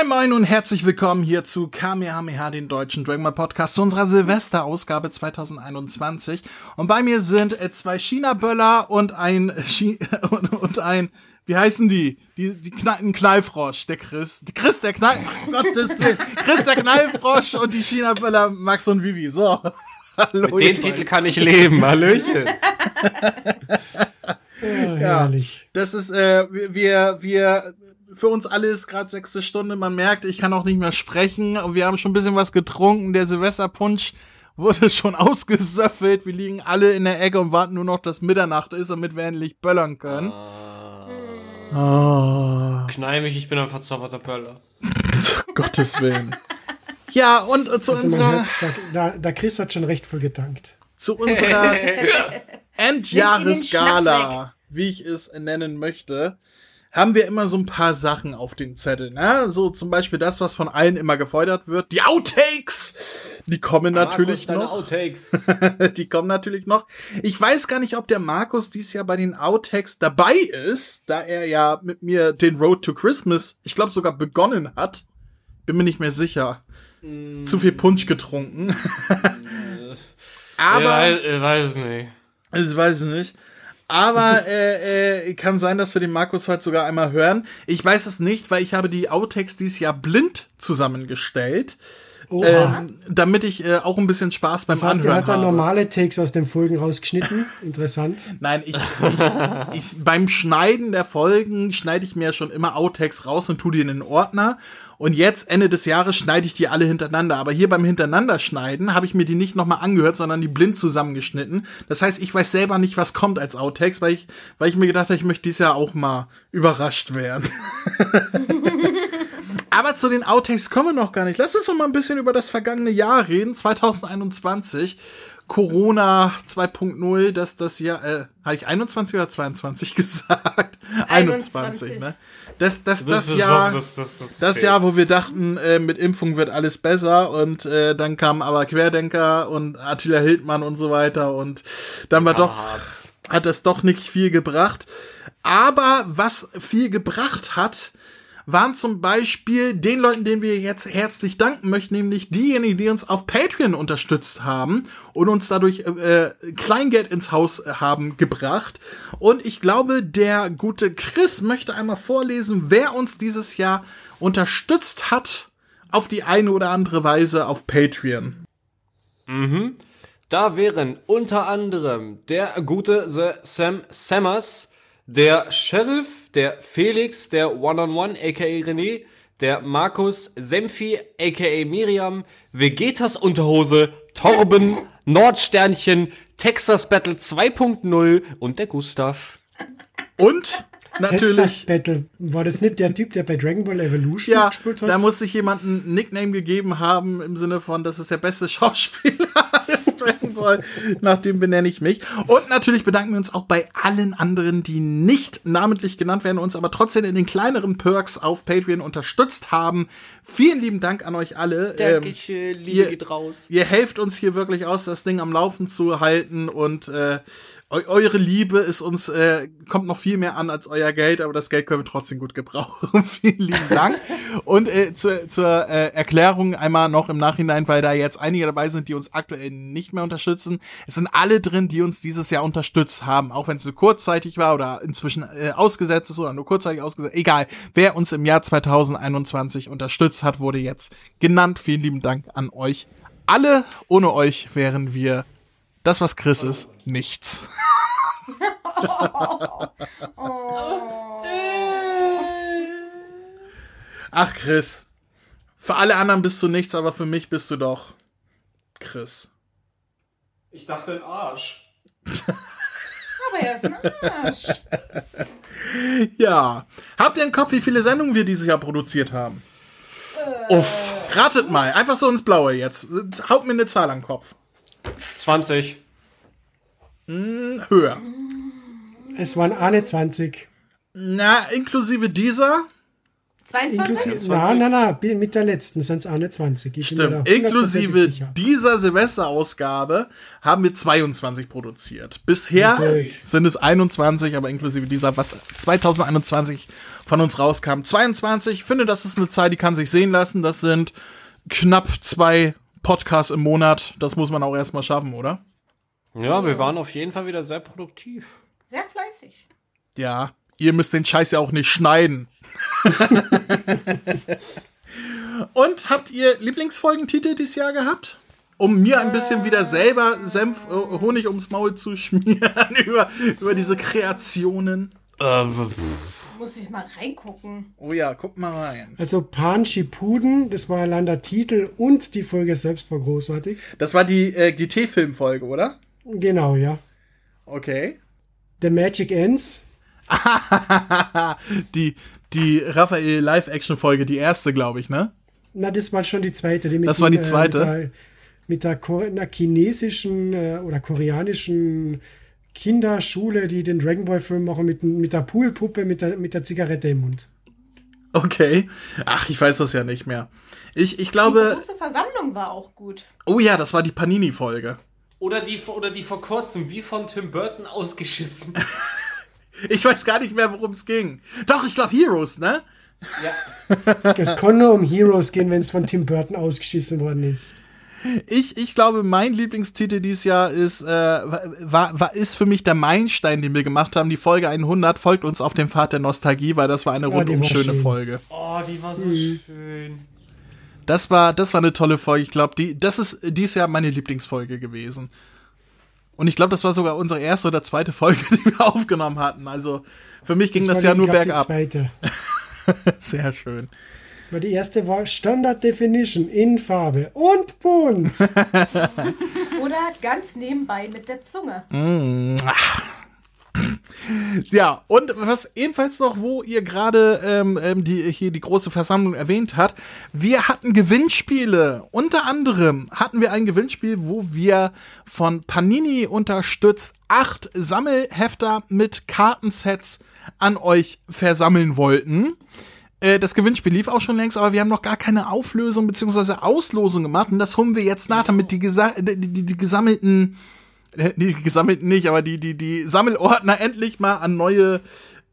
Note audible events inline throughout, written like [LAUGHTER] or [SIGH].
Moin Moin und herzlich willkommen hier zu Kamehameha, den deutschen Dragon Ball Podcast, zu unserer Silvesterausgabe 2021. Und bei mir sind äh, zwei China-Böller und ein Chi [LAUGHS] und, und, ein, wie heißen die? Die, die ein Knallfrosch, der Chris. Die Chris, der Knall, oh Gottes Willen. Chris, der Knallfrosch und die China-Böller Max und Vivi. So. [LAUGHS] Hallo, Mit dem Titel kann ich leben. [LAUGHS] Hallöchen. ja, herrlich. Das ist, äh, wir, wir für uns alle ist gerade sechste Stunde. Man merkt, ich kann auch nicht mehr sprechen. Und wir haben schon ein bisschen was getrunken. Der Silvesterpunsch wurde [LAUGHS] schon ausgesöffelt. Wir liegen alle in der Ecke und warten nur noch, dass Mitternacht ist, damit wir endlich böllern können. Ah. Oh. Knall mich, ich bin ein verzauberter Böller. [LAUGHS] Gottes Willen. Ja, und äh, zu also unserer. Herz, da, da Chris hat schon recht viel getankt. Zu unserer [LAUGHS] Endjahresgala, wie ich es nennen möchte haben wir immer so ein paar Sachen auf den Zettel. Ne? So zum Beispiel das, was von allen immer gefordert wird. Die Outtakes! Die kommen Markus, natürlich noch. Outtakes. [LAUGHS] die kommen natürlich noch. Ich weiß gar nicht, ob der Markus dies Jahr bei den Outtakes dabei ist, da er ja mit mir den Road to Christmas, ich glaube sogar begonnen hat. Bin mir nicht mehr sicher. Mm. Zu viel Punsch getrunken. [LAUGHS] Aber. Ja, ich weiß es nicht. Ich weiß es nicht. Aber äh, äh, kann sein, dass wir den Markus heute sogar einmal hören. Ich weiß es nicht, weil ich habe die Outtakes dieses Jahr blind zusammengestellt. Ähm, damit ich äh, auch ein bisschen Spaß beim das heißt, Anhören habe. hat da normale Takes aus den Folgen rausgeschnitten. Interessant. Nein, ich, ich, ich, beim Schneiden der Folgen schneide ich mir schon immer Outtakes raus und tue die in den Ordner. Und jetzt, Ende des Jahres, schneide ich die alle hintereinander. Aber hier beim Hintereinander-Schneiden habe ich mir die nicht nochmal angehört, sondern die blind zusammengeschnitten. Das heißt, ich weiß selber nicht, was kommt als Outtakes, weil ich, weil ich mir gedacht habe, ich möchte dieses Jahr auch mal überrascht werden. [LAUGHS] Aber zu den Outtakes kommen wir noch gar nicht. Lass uns noch mal ein bisschen über das vergangene Jahr reden, 2021. Corona 2.0, dass das Jahr, äh, habe ich 21 oder 22 [LAUGHS] gesagt? 21, 21 ne? Das, das, das, das Jahr, das, das, das, das Jahr, wo wir dachten, äh, mit Impfung wird alles besser und äh, dann kamen aber Querdenker und Attila Hildmann und so weiter und dann war doch, hat das doch nicht viel gebracht. Aber was viel gebracht hat, waren zum Beispiel den Leuten, denen wir jetzt herzlich danken möchten, nämlich diejenigen, die uns auf Patreon unterstützt haben und uns dadurch äh, Kleingeld ins Haus haben gebracht. Und ich glaube, der gute Chris möchte einmal vorlesen, wer uns dieses Jahr unterstützt hat auf die eine oder andere Weise auf Patreon. Mhm. Da wären unter anderem der gute The Sam Sammers, der Sheriff der Felix, der One-on-One, aka René, der Markus, Semfi, aka Miriam, Vegetas Unterhose, Torben, [LAUGHS] Nordsternchen, Texas Battle 2.0 und der Gustav. Und natürlich. Texas Battle. War das nicht der Typ, der bei Dragon Ball Evolution ja, gespielt hat? Da muss sich jemand einen Nickname gegeben haben im Sinne von, das ist der beste Schauspieler des Dragon Ball. Nach dem benenne ich mich. Und natürlich bedanken wir uns auch bei allen anderen, die nicht namentlich genannt werden, uns aber trotzdem in den kleineren Perks auf Patreon unterstützt haben. Vielen lieben Dank an euch alle. Dankeschön, ähm, Liebe ihr, geht raus. Ihr helft uns hier wirklich aus, das Ding am Laufen zu halten und äh, eure Liebe ist uns, äh, kommt noch viel mehr an als euer Geld, aber das Geld können wir trotzdem gut gebrauchen. [LAUGHS] Vielen lieben Dank. Und äh, zur, zur äh, Erklärung einmal noch im Nachhinein, weil da jetzt einige dabei sind, die uns aktuell nicht mehr unterstützen. Es sind alle drin, die uns dieses Jahr unterstützt haben, auch wenn es nur kurzzeitig war oder inzwischen äh, ausgesetzt ist oder nur kurzzeitig ausgesetzt. Egal, wer uns im Jahr 2021 unterstützt hat, wurde jetzt genannt. Vielen lieben Dank an euch alle. Ohne euch wären wir das, was Chris ist, nichts. Ach, Chris. Für alle anderen bist du nichts, aber für mich bist du doch Chris. Ich dachte ein Arsch. aber er ist ein Arsch. Ja. Habt ihr im Kopf, wie viele Sendungen wir dieses Jahr produziert haben? Äh. Uff. Ratet mal. Einfach so ins Blaue jetzt. Haut mir eine Zahl am Kopf. 20. Hm, höher. Es waren eine 20. Na, inklusive dieser 22? Nein, nein, nein, mit der letzten sind es 21. Ich bin mir da Stimmt. Inklusive sicher. dieser Silvesterausgabe haben wir 22 produziert. Bisher sind es 21, aber inklusive dieser, was 2021 von uns rauskam, 22. Ich finde, das ist eine Zahl, die kann sich sehen lassen. Das sind knapp zwei Podcasts im Monat. Das muss man auch erstmal schaffen, oder? Ja, wir waren auf jeden Fall wieder sehr produktiv. Sehr fleißig. Ja. Ihr müsst den Scheiß ja auch nicht schneiden. [LAUGHS] Und habt ihr Lieblingsfolgentitel dieses Jahr gehabt? Um mir ein bisschen wieder selber Senf, äh, Honig ums Maul zu [LAUGHS] schmieren über, über diese Kreationen. Muss ich mal reingucken. Oh ja, guck mal rein. Also Pan Schipuden, das war allein der Titel und die Folge selbst war großartig. Das war die äh, GT-Filmfolge, oder? Genau, ja. Okay. The Magic Ends, [LAUGHS] die, die Raphael Live-Action-Folge, die erste, glaube ich, ne? na, das war schon die zweite. Die mit Das war die den, zweite? Äh, mit der, mit der chinesischen äh, oder koreanischen Kinderschule, die den Dragon Ball Film machen mit, mit der Poolpuppe, mit der, mit der Zigarette im Mund. Okay. Ach, ich weiß das ja nicht mehr. Ich, ich Die glaube. große Versammlung war auch gut. Oh ja, das war die Panini-Folge. Oder die, oder die vor kurzem, wie von Tim Burton ausgeschissen. [LAUGHS] Ich weiß gar nicht mehr, worum es ging. Doch, ich glaube Heroes, ne? ja. Es kann nur um Heroes gehen, wenn es von Tim Burton ausgeschissen worden ist. Ich, ich glaube, mein Lieblingstitel dieses Jahr ist, äh, war, war, ist für mich der Meilenstein, den wir gemacht haben. Die Folge 100 folgt uns auf dem Pfad der Nostalgie, weil das war eine die rundum schöne schön. Folge. Oh, die war so schön. Das war, das war eine tolle Folge. Ich glaube, die, das ist dieses Jahr meine Lieblingsfolge gewesen. Und ich glaube, das war sogar unsere erste oder zweite Folge, [LAUGHS] die wir aufgenommen hatten. Also für mich ging das, war ja die, nur glaub, Die bergab. zweite. [LAUGHS] Sehr schön. Weil die erste war Standard Definition in Farbe und bunt. [LAUGHS] Oder ganz nebenbei mit der Zunge. Ja, und was ebenfalls noch, wo ihr gerade ähm, ähm, die, hier die große Versammlung erwähnt habt, wir hatten Gewinnspiele. Unter anderem hatten wir ein Gewinnspiel, wo wir von Panini unterstützt acht Sammelhefter mit Kartensets an euch versammeln wollten. Äh, Das Gewinnspiel lief auch schon längst, aber wir haben noch gar keine Auflösung bzw. Auslosung gemacht und das holen wir jetzt nach, damit die, gesa die, die, die gesammelten äh, die gesammelten nicht, aber die, die, die Sammelordner endlich mal an neue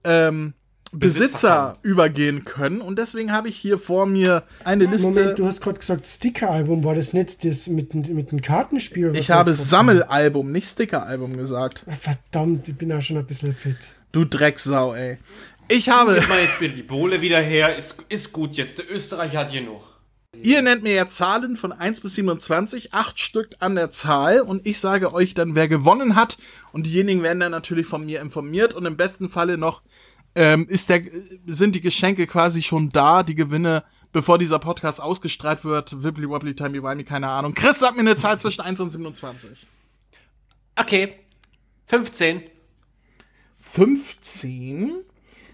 ähm, Besitzer, übergehen können. Und deswegen habe ich hier vor mir eine Liste. Moment, du hast gerade gesagt Sticker-Album, war das nicht das mit, mit dem Kartenspiel? ich habe Sammelalbum, nicht Stickeralbum gesagt. Verdammt, ich bin auch schon ein bisschen fit. Du Drecksau, ey. Ich habe. Gib mal jetzt wieder die Bohle wieder her. Ist, ist gut jetzt. Der Österreicher hat genug. Ihr nennt mir ja Zahlen von 1 bis 27, acht Stück an der Zahl und ich sage euch dann, wer gewonnen hat und diejenigen werden dann natürlich von mir informiert und im besten Falle noch ähm, ist der, sind die Geschenke quasi schon da, die Gewinne, bevor dieser Podcast ausgestrahlt wird. Wibbly wobbly timey wimey, keine Ahnung. Chris, sag mir eine Zahl zwischen 1 und 27. Okay. 15. 15.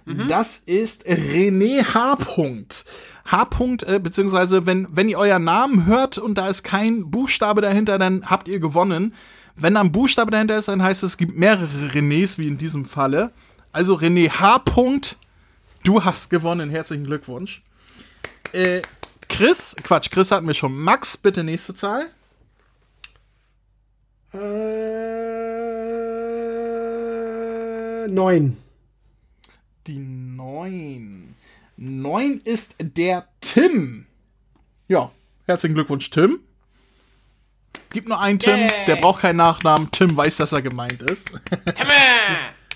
Das ist René H. Punkt. H. Punkt, äh, beziehungsweise wenn, wenn ihr euren Namen hört und da ist kein Buchstabe dahinter, dann habt ihr gewonnen. Wenn da ein Buchstabe dahinter ist, dann heißt es, es gibt mehrere Renés, wie in diesem Falle. Also René H. Punkt, du hast gewonnen. Herzlichen Glückwunsch. Äh, Chris, Quatsch, Chris hatten wir schon. Max, bitte nächste Zahl. Äh, neun. Die 9. 9 ist der Tim. Ja, herzlichen Glückwunsch, Tim. Gibt nur einen Tim, Yay. der braucht keinen Nachnamen. Tim weiß, dass er gemeint ist. Timme!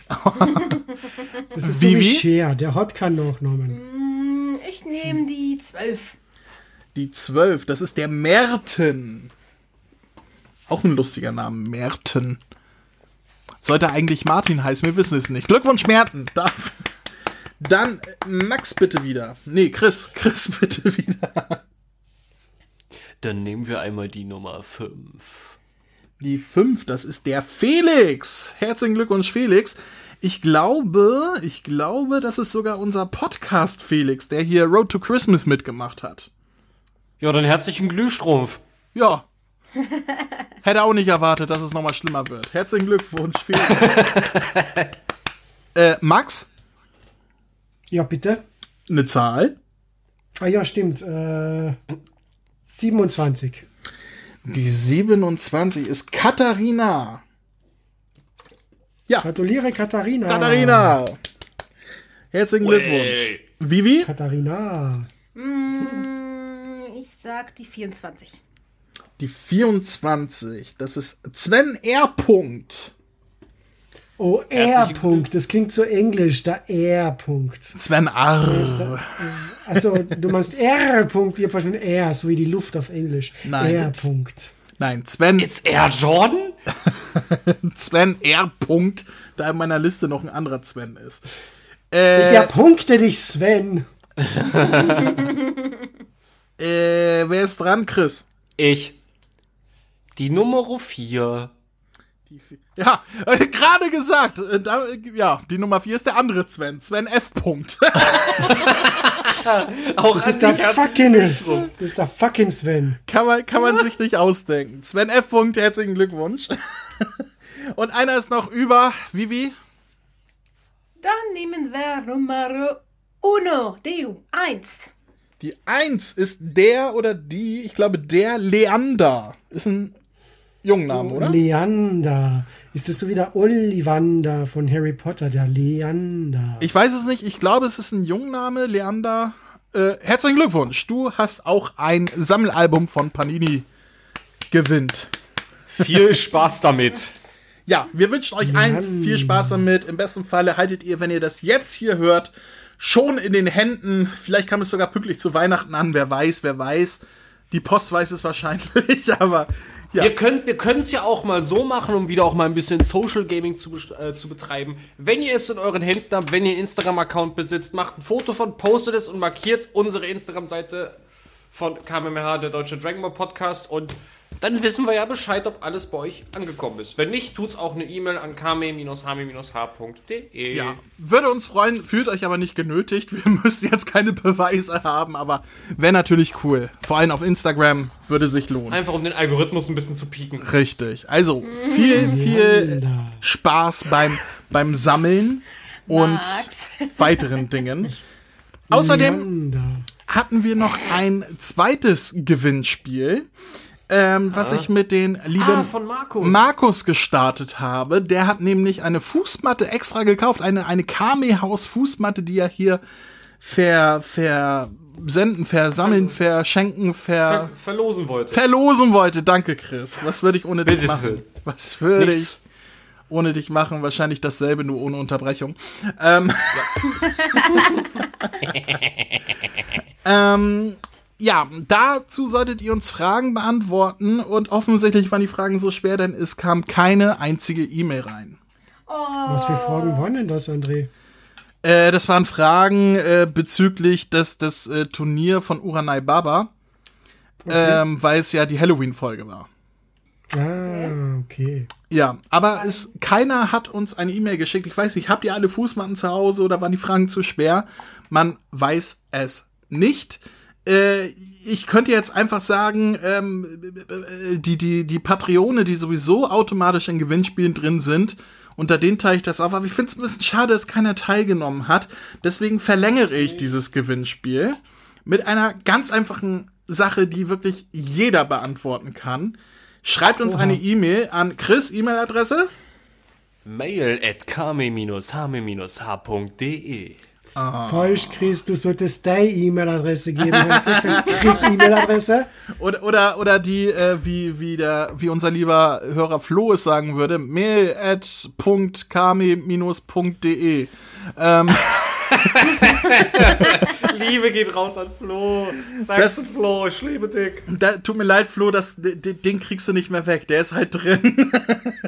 [LAUGHS] Das ist Wie, so wie der hat keinen Nachnamen. Hm, Ich nehme die 12. Die 12, das ist der Merten. Auch ein lustiger Name, Merten. Sollte eigentlich Martin heißen, wir wissen es nicht. Glückwunsch, Merten. Darf. Dann äh, Max bitte wieder. Nee, Chris. [LAUGHS] Chris bitte wieder. Dann nehmen wir einmal die Nummer 5. Die 5, das ist der Felix. Herzlichen Glückwunsch, Felix. Ich glaube, ich glaube, das ist sogar unser Podcast Felix, der hier Road to Christmas mitgemacht hat. Ja, dann herzlichen Glühstrumpf. Ja. [LAUGHS] Hätte auch nicht erwartet, dass es nochmal schlimmer wird. Herzlichen Glückwunsch, Felix. [LAUGHS] äh, Max, Ja, bitte. eine Zahl. Ah ja, stimmt. Äh, 27. Die 27 ist Katharina. Ja, Gratuliere, Katharina. Katharina. Herzlichen Glückwunsch. Vivi? Katharina. Mm, Ich sag die 24. Die 24. Das ist Sven R. Punkt. Oh, R-Punkt. Das klingt so englisch, der R-Punkt. Sven R. Also, du meinst R-Punkt, ich hab verstanden R, so wie die Luft auf Englisch. Nein, R-Punkt. Nein, Sven, Ist er Jordan? [LAUGHS] Sven R. Punkt, da in meiner Liste noch ein anderer Sven ist. Äh, Ich erpunkte dich, Sven. [LAUGHS] äh, wer ist dran, Chris? Ich. Die Nummer 4. Die [LAUGHS] vi- Ja, äh, gerade gesagt. Äh, da, äh, ja, die Nummer 4 ist der andere Sven. Sven F. Punkt. [LAUGHS] Auch Das ist der fucking, das ist der fucking Sven. kann, man, kann man sich nicht ausdenken. Sven F. Punkt, herzlichen Glückwunsch. [LAUGHS] Und einer ist noch über. Vivi? Dann nehmen wir Nummer uno, die 1. Die 1 ist der oder die, ich glaube, der Leander. Ist ein Jungname, oder? Leander. Ist das so wie der Ollivander von Harry Potter, der Leander? Ich weiß es nicht. Ich glaube, es ist ein Jungname, Leander. Äh, herzlichen Glückwunsch. Du hast auch ein Sammelalbum von Panini gewinnt. Viel Spaß damit. Ja, wir wünschen euch allen viel Spaß damit. Im besten Falle haltet ihr, wenn ihr das jetzt hier hört, schon in den Händen. Vielleicht kam es sogar pünktlich zu Weihnachten an. Wer weiß, wer weiß. Die Post weiß es wahrscheinlich, [LAUGHS] aber ja. Wir können wir es ja auch mal so machen, um wieder auch mal ein bisschen Social Gaming zu, äh, zu betreiben. Wenn ihr es in euren Händen habt, wenn ihr einen Instagram-Account besitzt, macht ein Foto von, postet es und markiert unsere Instagram-Seite von KMMH, der Deutsche Dragon Ball Podcast. Und dann wissen wir ja Bescheid, ob alles bei euch angekommen ist. Wenn nicht, tut's auch eine E-Mail an km-hme-h.de. Ja, würde uns freuen, fühlt euch aber nicht genötigt. Wir [LAUGHS] müssen jetzt keine Beweise haben, aber wäre natürlich cool. Vor allem auf Instagram würde sich lohnen. Einfach um den Algorithmus ein bisschen zu pieken. Richtig. Also viel, viel. Spaß beim, beim Sammeln und Max. [LAUGHS] weiteren Dingen. Außerdem hatten wir noch ein zweites Gewinnspiel, ähm, was ich mit den lieben Ah, von Markus. Markus gestartet habe. Der hat nämlich eine Fußmatte extra gekauft, eine, eine Kame-Haus Fußmatte, die er hier ver, versenden, versammeln, verschenken, ver, Ver verlosen wollte. verlosen wollte. Danke, Chris. Was würde ich ohne dich Bitte machen? schön. Was würde Nichts. ich ohne dich machen? Wahrscheinlich dasselbe, nur ohne Unterbrechung. Ähm, [LAUGHS] ähm, ja, dazu solltet ihr uns Fragen beantworten und offensichtlich waren die Fragen so schwer, denn es kam keine einzige E-Mail rein. Was für Fragen waren denn das, André? Äh, das waren Fragen äh, bezüglich des, des äh, Turnier von Uranai Baba, ähm, weil es ja die Halloween-Folge war. Ah, okay. Ja, aber es, keiner hat uns eine E-Mail geschickt. Ich weiß nicht, habt ihr alle Fußmatten zu Hause oder waren die Fragen zu schwer? Man weiß es nicht. Äh, ich könnte jetzt einfach sagen, ähm, äh, die, die, die Patreone, die sowieso automatisch in Gewinnspielen drin sind, unter denen teile ich das auf. Aber ich finde es ein bisschen schade, dass keiner teilgenommen hat. Deswegen verlängere ich dieses Gewinnspiel mit einer ganz einfachen Sache, die wirklich jeder beantworten kann. Schreibt uns eine E-Mail an Chris E-Mail-Adresse. Mail at kame-hame-h.de. Falsch, Chris, du solltest deine E-Mail-Adresse geben. Chris E-Mail-Adresse. Oder, oder, oder die, äh, wie, wie, der, wie unser lieber Hörer Flo es sagen würde, mail at kame-.de. Ähm, [LAUGHS] Liebe geht raus an Flo. Sag's das, Flo, ich liebe dich. da, tut mir leid, Flo, das, den, den kriegst du nicht mehr weg. Der ist halt drin.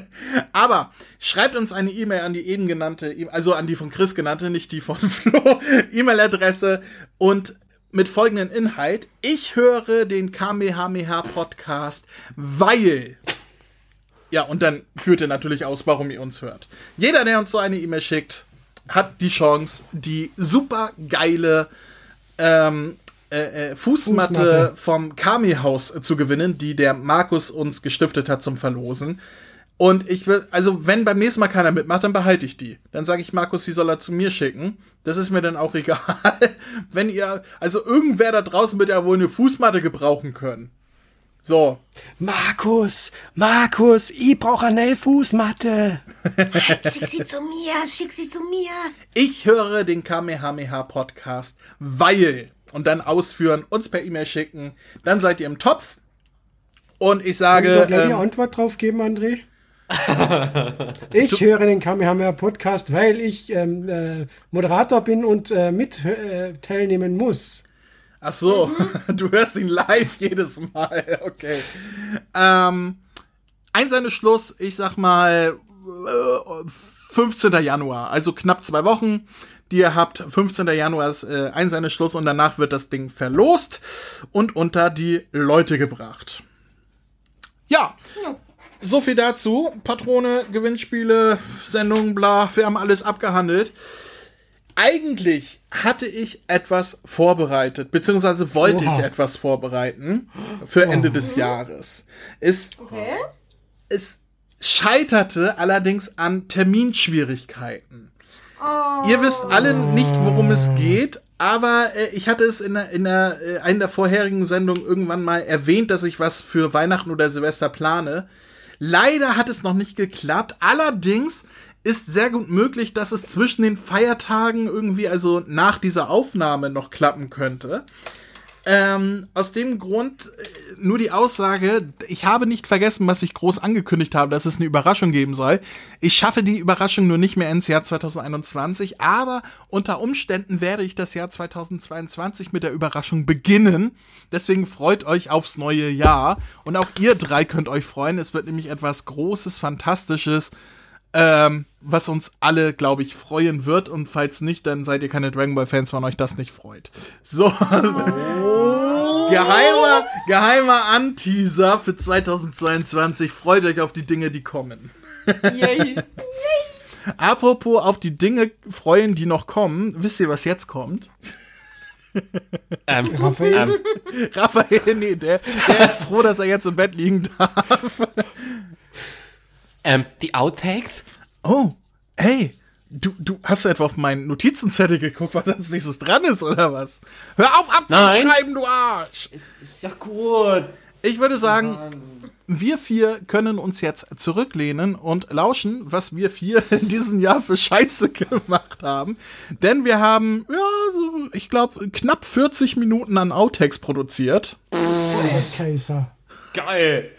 [LAUGHS] Aber schreibt uns eine E-Mail an die eben genannte, E- also an die von Chris genannte, nicht die von [LAUGHS] Flo, E-Mail-Adresse und mit folgendem Inhalt. Ich höre den Kamehameha Podcast, weil Ja, und dann führt er natürlich aus, warum ihr uns hört. Jeder, der uns so eine E-Mail schickt, hat die Chance, die super geile ähm, äh, äh, Fußmatte, Fußmatte. vom Kami-Haus äh, zu gewinnen, die der Markus uns gestiftet hat zum Verlosen. Und ich will, also wenn beim nächsten Mal keiner mitmacht, dann behalte ich die. Dann sage ich Markus, die soll er zu mir schicken. Das ist mir dann auch [LAUGHS] egal. wenn ihr, also irgendwer da draußen wird ja wohl eine Fußmatte gebrauchen können. So. Markus, Markus, ich brauche eine Fußmatte. Schick sie zu mir, schick sie zu mir. Ich höre den Kamehameha Podcast, weil und dann ausführen, uns per E-Mail schicken, dann seid ihr im Topf. Und ich Kann ich sage, doch gleich die ähm, Antwort drauf geben, André? [LAUGHS] ich höre den Kamehameha Podcast, weil ich ähm, äh, Moderator bin und äh, mit äh, teilnehmen muss. Ach so, [LAUGHS] du hörst ihn live jedes Mal, [LAUGHS] okay. Ähm, Einsendeschluss, ich sag mal, äh, 15. Januar, also knapp zwei Wochen. Die ihr habt, 15. Januar ist äh, Einsendeschluss und danach wird das Ding verlost und unter die Leute gebracht. Ja, so viel dazu. Patrone, Gewinnspiele, Sendungen, bla, wir haben alles abgehandelt. Eigentlich hatte ich etwas vorbereitet, beziehungsweise wollte Oha. ich etwas vorbereiten für Ende des Jahres. Es, Okay. es scheiterte allerdings an Terminschwierigkeiten. Ihr wisst alle nicht, worum es geht, aber äh, ich hatte es in, der, in der, äh, einer der vorherigen Sendungen irgendwann mal erwähnt, dass ich was für Weihnachten oder Silvester plane. Leider hat es noch nicht geklappt. Allerdings ist sehr gut möglich, dass es zwischen den Feiertagen irgendwie, also nach dieser Aufnahme noch klappen könnte. Ähm, aus dem Grund äh, nur die Aussage, ich habe nicht vergessen, was ich groß angekündigt habe, dass es eine Überraschung geben soll. Ich schaffe die Überraschung nur nicht mehr ins Jahr 2021, aber unter Umständen werde ich das Jahr 2022 mit der Überraschung beginnen. Deswegen freut euch aufs neue Jahr und auch ihr drei könnt euch freuen. Es wird nämlich etwas Großes, Fantastisches, ähm, was uns alle, glaube ich, freuen wird. Und falls nicht, dann seid ihr keine Dragon Ball Fans, wenn euch das nicht freut. So. [LAUGHS] geheimer, geheimer Anteaser für 2022. Freut euch auf die Dinge, die kommen. Yay. [LAUGHS] Apropos auf die Dinge freuen, die noch kommen. Wisst ihr, was jetzt kommt? ähm, [LAUGHS] Raphael? ähm, Raphael, nee, der, der ist froh, dass er jetzt im Bett liegen darf. Ähm, die Outtakes? Oh, hey, du, du hast du etwa auf meinen Notizenzettel geguckt, was als nächstes dran ist, oder was? Hör auf abzuschreiben, du Arsch! Ist ja gut. Ich würde sagen, wir vier können uns jetzt zurücklehnen und lauschen, was wir vier [LAUGHS] in diesem Jahr für Scheiße gemacht haben. Denn wir haben, ja, ich glaube, knapp 40 Minuten an Outtakes produziert. Servus, Kaiser. Geil.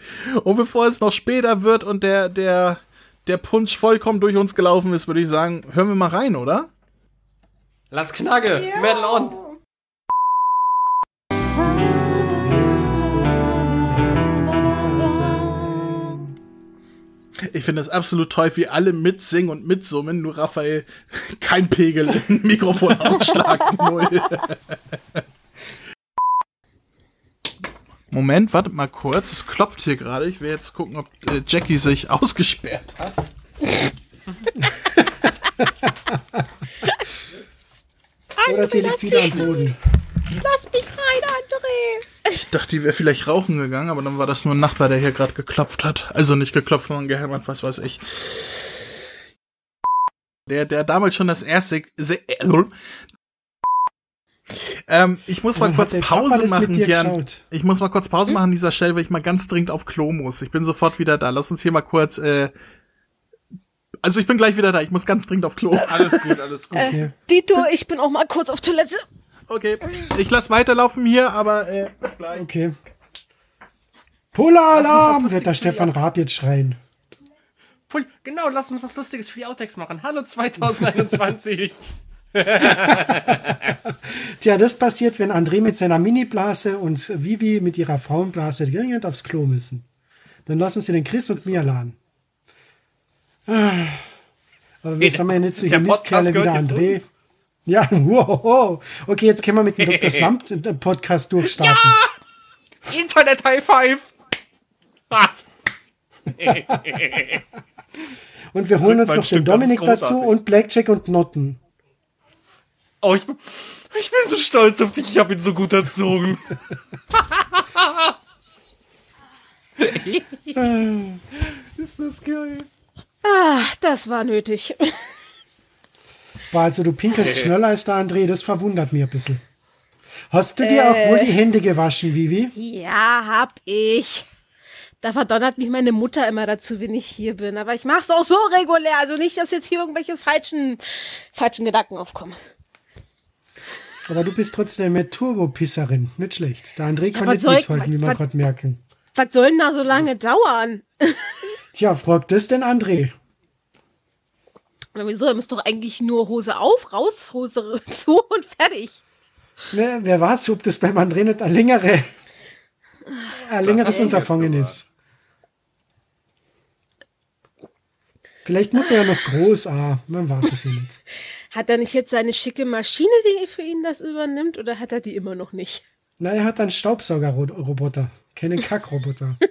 Und bevor es noch später wird und der, der, der Punsch vollkommen durch uns gelaufen ist, würde ich sagen, hören wir mal rein, oder? Lass knacke. Metal on. Ich finde es absolut toll, wie alle mitsingen und mitsummen, nur Raphael kein Pegel im Mikrofonausschlag, [LAUGHS] null. Moment, wartet mal kurz, es klopft hier gerade. Ich will jetzt gucken, ob äh, Jackie sich [LAUGHS] ausgesperrt hat. Oder sie liegt wieder am Boden. Lass mich rein, André. Ich dachte, die wäre vielleicht rauchen gegangen, aber dann war das nur ein Nachbar, der hier gerade geklopft hat. Also nicht geklopft, sondern gehämmert, was weiß ich. Der, der damals schon das erste. Äh, ähm, ich muss mal kurz Pause machen hier. geschaut? Ich muss mal kurz Pause machen an dieser Stelle, weil ich mal ganz dringend auf Klo muss. Ich bin sofort wieder da. Lass uns hier mal kurz. Äh, also ich bin gleich wieder da. Ich muss ganz dringend auf Klo. [LAUGHS] Alles gut, alles gut. Okay. Dito, ich bin auch mal kurz auf Toilette. Okay. Ich lass weiterlaufen hier, aber äh, bis gleich. Okay. Lustiges wird der Stefan Raab jetzt schreien. Genau, lass uns was Lustiges für die Outtakes machen. Hallo [LAUGHS] 2021. [LAUGHS] Tja, das passiert, wenn André mit seiner Mini-Blase und Vivi mit ihrer Frauenblase dringend aufs Klo müssen. Dann lassen sie den Chris und mir laden. Ah. Aber wir sind ja nicht so hier Mistkerle wie der André. uns. Ja, wow. Okay, jetzt können wir mit dem Dr. Slump [LAUGHS] Podcast durchstarten. Internet High Five. Und wir holen uns noch den Dominik dazu und Blackjack und Notten. Oh, ich bin, ich bin so stolz auf dich. Ich habe ihn so gut erzogen. [LAUGHS] Ist das geil. Ah, das war nötig. Boah, also du pinkelst schneller als der André, das verwundert mich ein bisschen. Hast du dir auch Äh. wohl die Hände gewaschen, Vivi? Ja, hab ich. Da verdonnert mich meine Mutter immer dazu, wenn ich hier bin. Aber ich mach's auch so regulär. Also nicht, dass jetzt hier irgendwelche falschen, falschen Gedanken aufkommen. Aber du bist trotzdem eine Turbopisserin. Nicht schlecht. Der André kann was nicht mithalten, wie was- gerade merken. Was soll denn da so lange dauern? Tja, fragt das denn André? Na, wieso? Da müsst doch eigentlich nur Hose auf, raus, Hose [LAUGHS] zu und fertig. Ne, wer weiß, ob das beim André nicht ein, längere, ein längeres ich Unterfangen ist. Vielleicht muss er ja noch groß A. Man weiß es ja nicht. [LAUGHS] Hat er nicht jetzt seine schicke Maschine, die für ihn das übernimmt, oder hat er die immer noch nicht? Na, er hat einen Staubsaugerroboter. Keinen [LAUGHS] Kackroboter. [LAUGHS]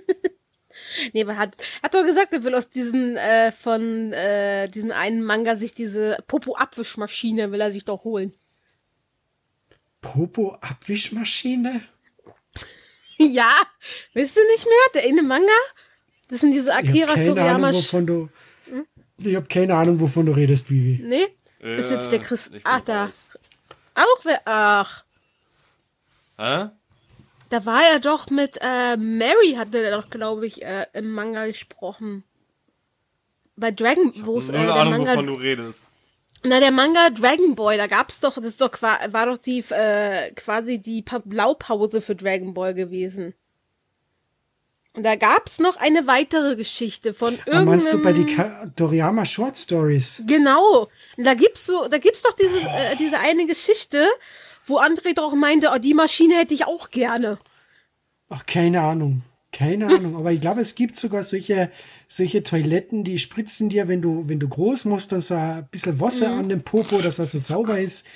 Nee, aber hat, hat doch gesagt, er will aus diesen, äh, von, äh, diesem einen Manga sich diese Popo-Abwischmaschine, will er sich doch holen. Popo-Abwischmaschine? [LAUGHS] Ja, wisst ihr nicht mehr? Der eine Manga? Das sind diese Ich habe Akira keine Toriyama. Ahnung, wovon du. Ich habe keine Ahnung, wovon du redest, Vivi. Nee? Ist jetzt der Chris. Ich bin Ach, da. raus. Auch wer. Ach. Hä? Da war er doch mit äh, Mary, hat er doch, glaube ich, äh, im Manga gesprochen. Bei Dragon, wo es äh, Null der Ahnung, Manga. wovon du redest. Na, der Manga Dragon Ball, da gab's doch, das ist doch war doch die äh, quasi die Pa- Blaupause für Dragon Ball gewesen. Und da gab's noch eine weitere Geschichte von Ah, meinst du bei die irgendeinem. Ka Toriyama Short Stories? Genau. Und da gibt's so, da gibt's doch diese, äh, diese eine Geschichte, wo André doch meinte, oh, die Maschine hätte ich auch gerne. Ach, keine Ahnung. Keine [LAUGHS] Ahnung. Aber ich glaube, es gibt sogar solche, solche Toiletten, die spritzen dir, wenn du, wenn du groß musst, dann so ein bisschen Wasser an dem Popo, dass er so sauber ist.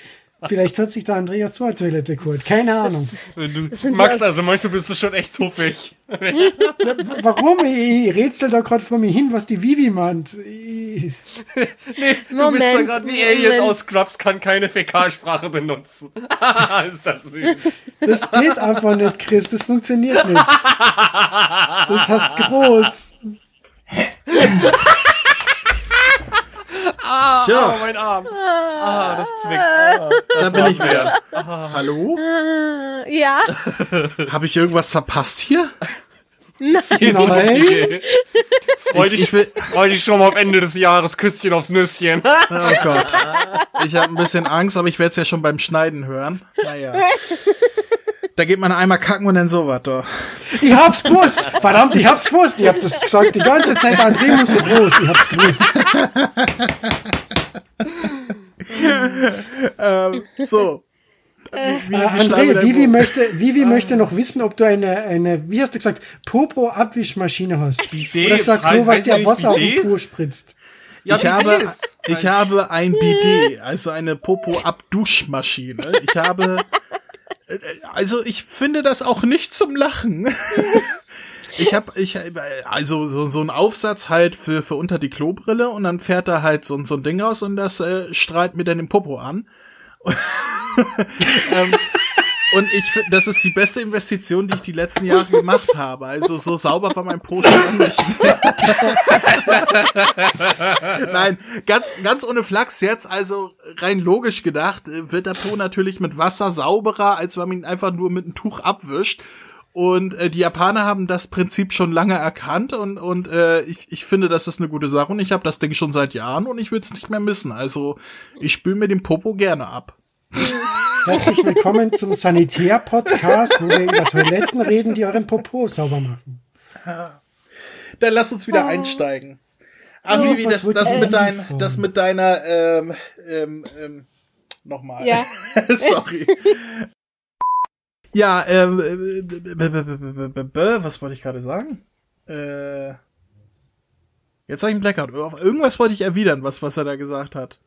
Vielleicht hat sich der Andreas eine Toilette geholt. Keine Ahnung. Du, sind Max, ja- also manchmal bist du schon echt w- Warum? Ich, rätsel da gerade vor mir hin, was die Vivi meint. Ich, Du bist Moment, gerade wie Alien Moment. aus Scrubs, kann keine Fäkalsprache benutzen. [LAUGHS] ist das süß. das geht einfach nicht, Chris. Das funktioniert nicht. Das heißt groß. [LAUGHS] Ah, Tja. mein Arm. Ah, das zwickt. Ah, Da bin ich wieder. Hallo? Äh, ja, [LAUGHS] Habe ich irgendwas verpasst hier? Nein. Freu Ich, dich, ich will, freu dich schon mal auf Ende des Jahres. Küsschen aufs Nüsschen. oh Gott. Ich habe ein bisschen Angst, aber ich werde es ja schon beim Schneiden hören. Naja. Da geht man einmal kacken und dann sowas, doch. Ich hab's gewusst. Verdammt, ich hab's gewusst. Ich hab das gesagt die ganze Zeit. André muss so groß. Ich hab's gewusst. So. Wie, wie, Äh, André, Vivi möchte, Vivi möchte noch wissen, ob du eine, eine wie hast du gesagt, Popo-Abwischmaschine hast. Bidet, Oder so ein Klo, was dir Wasser auf den? Po spritzt. Ja, ich, habe, ich habe ein Bidet, also eine Popo-Abduschmaschine. Ich habe, also ich finde das auch nicht zum Lachen. [LAUGHS] Ich habe, ich, also so, so ein Aufsatz halt für, für unter die Klobrille und dann fährt da halt so, so ein Ding raus und das äh, strahlt mir dann den Popo an. [LAUGHS] ähm, und ich finde, das ist die beste Investition, die ich die letzten Jahre gemacht habe. Also so sauber war mein Po schon nicht. [LAUGHS] Nein, ganz, ganz ohne Flachs jetzt, also rein logisch gedacht, äh, wird der Po natürlich mit Wasser sauberer, als wenn man ihn einfach nur mit einem Tuch abwischt. Und äh, die Japaner haben das Prinzip schon lange erkannt und, und äh, ich, ich finde, das ist eine gute Sache und ich habe das Ding schon seit Jahren und ich will es nicht mehr missen. Also ich spüle mir den Popo gerne ab. [LAUGHS] Herzlich willkommen zum Sanitär-Podcast, wo wir über Toiletten reden, die euren Popo sauber machen. Dann lass uns wieder einsteigen. Ach, Oh, Vivi, das, das, mit dein, das mit deiner, ähm, ähm, ähm, nochmal. Ja. [LAUGHS] Sorry. ja, ähm, äh, was wollte ich gerade sagen? Äh, jetzt habe ich einen Blackout. Auf Irgendwas wollte ich erwidern, was, was er da gesagt hat.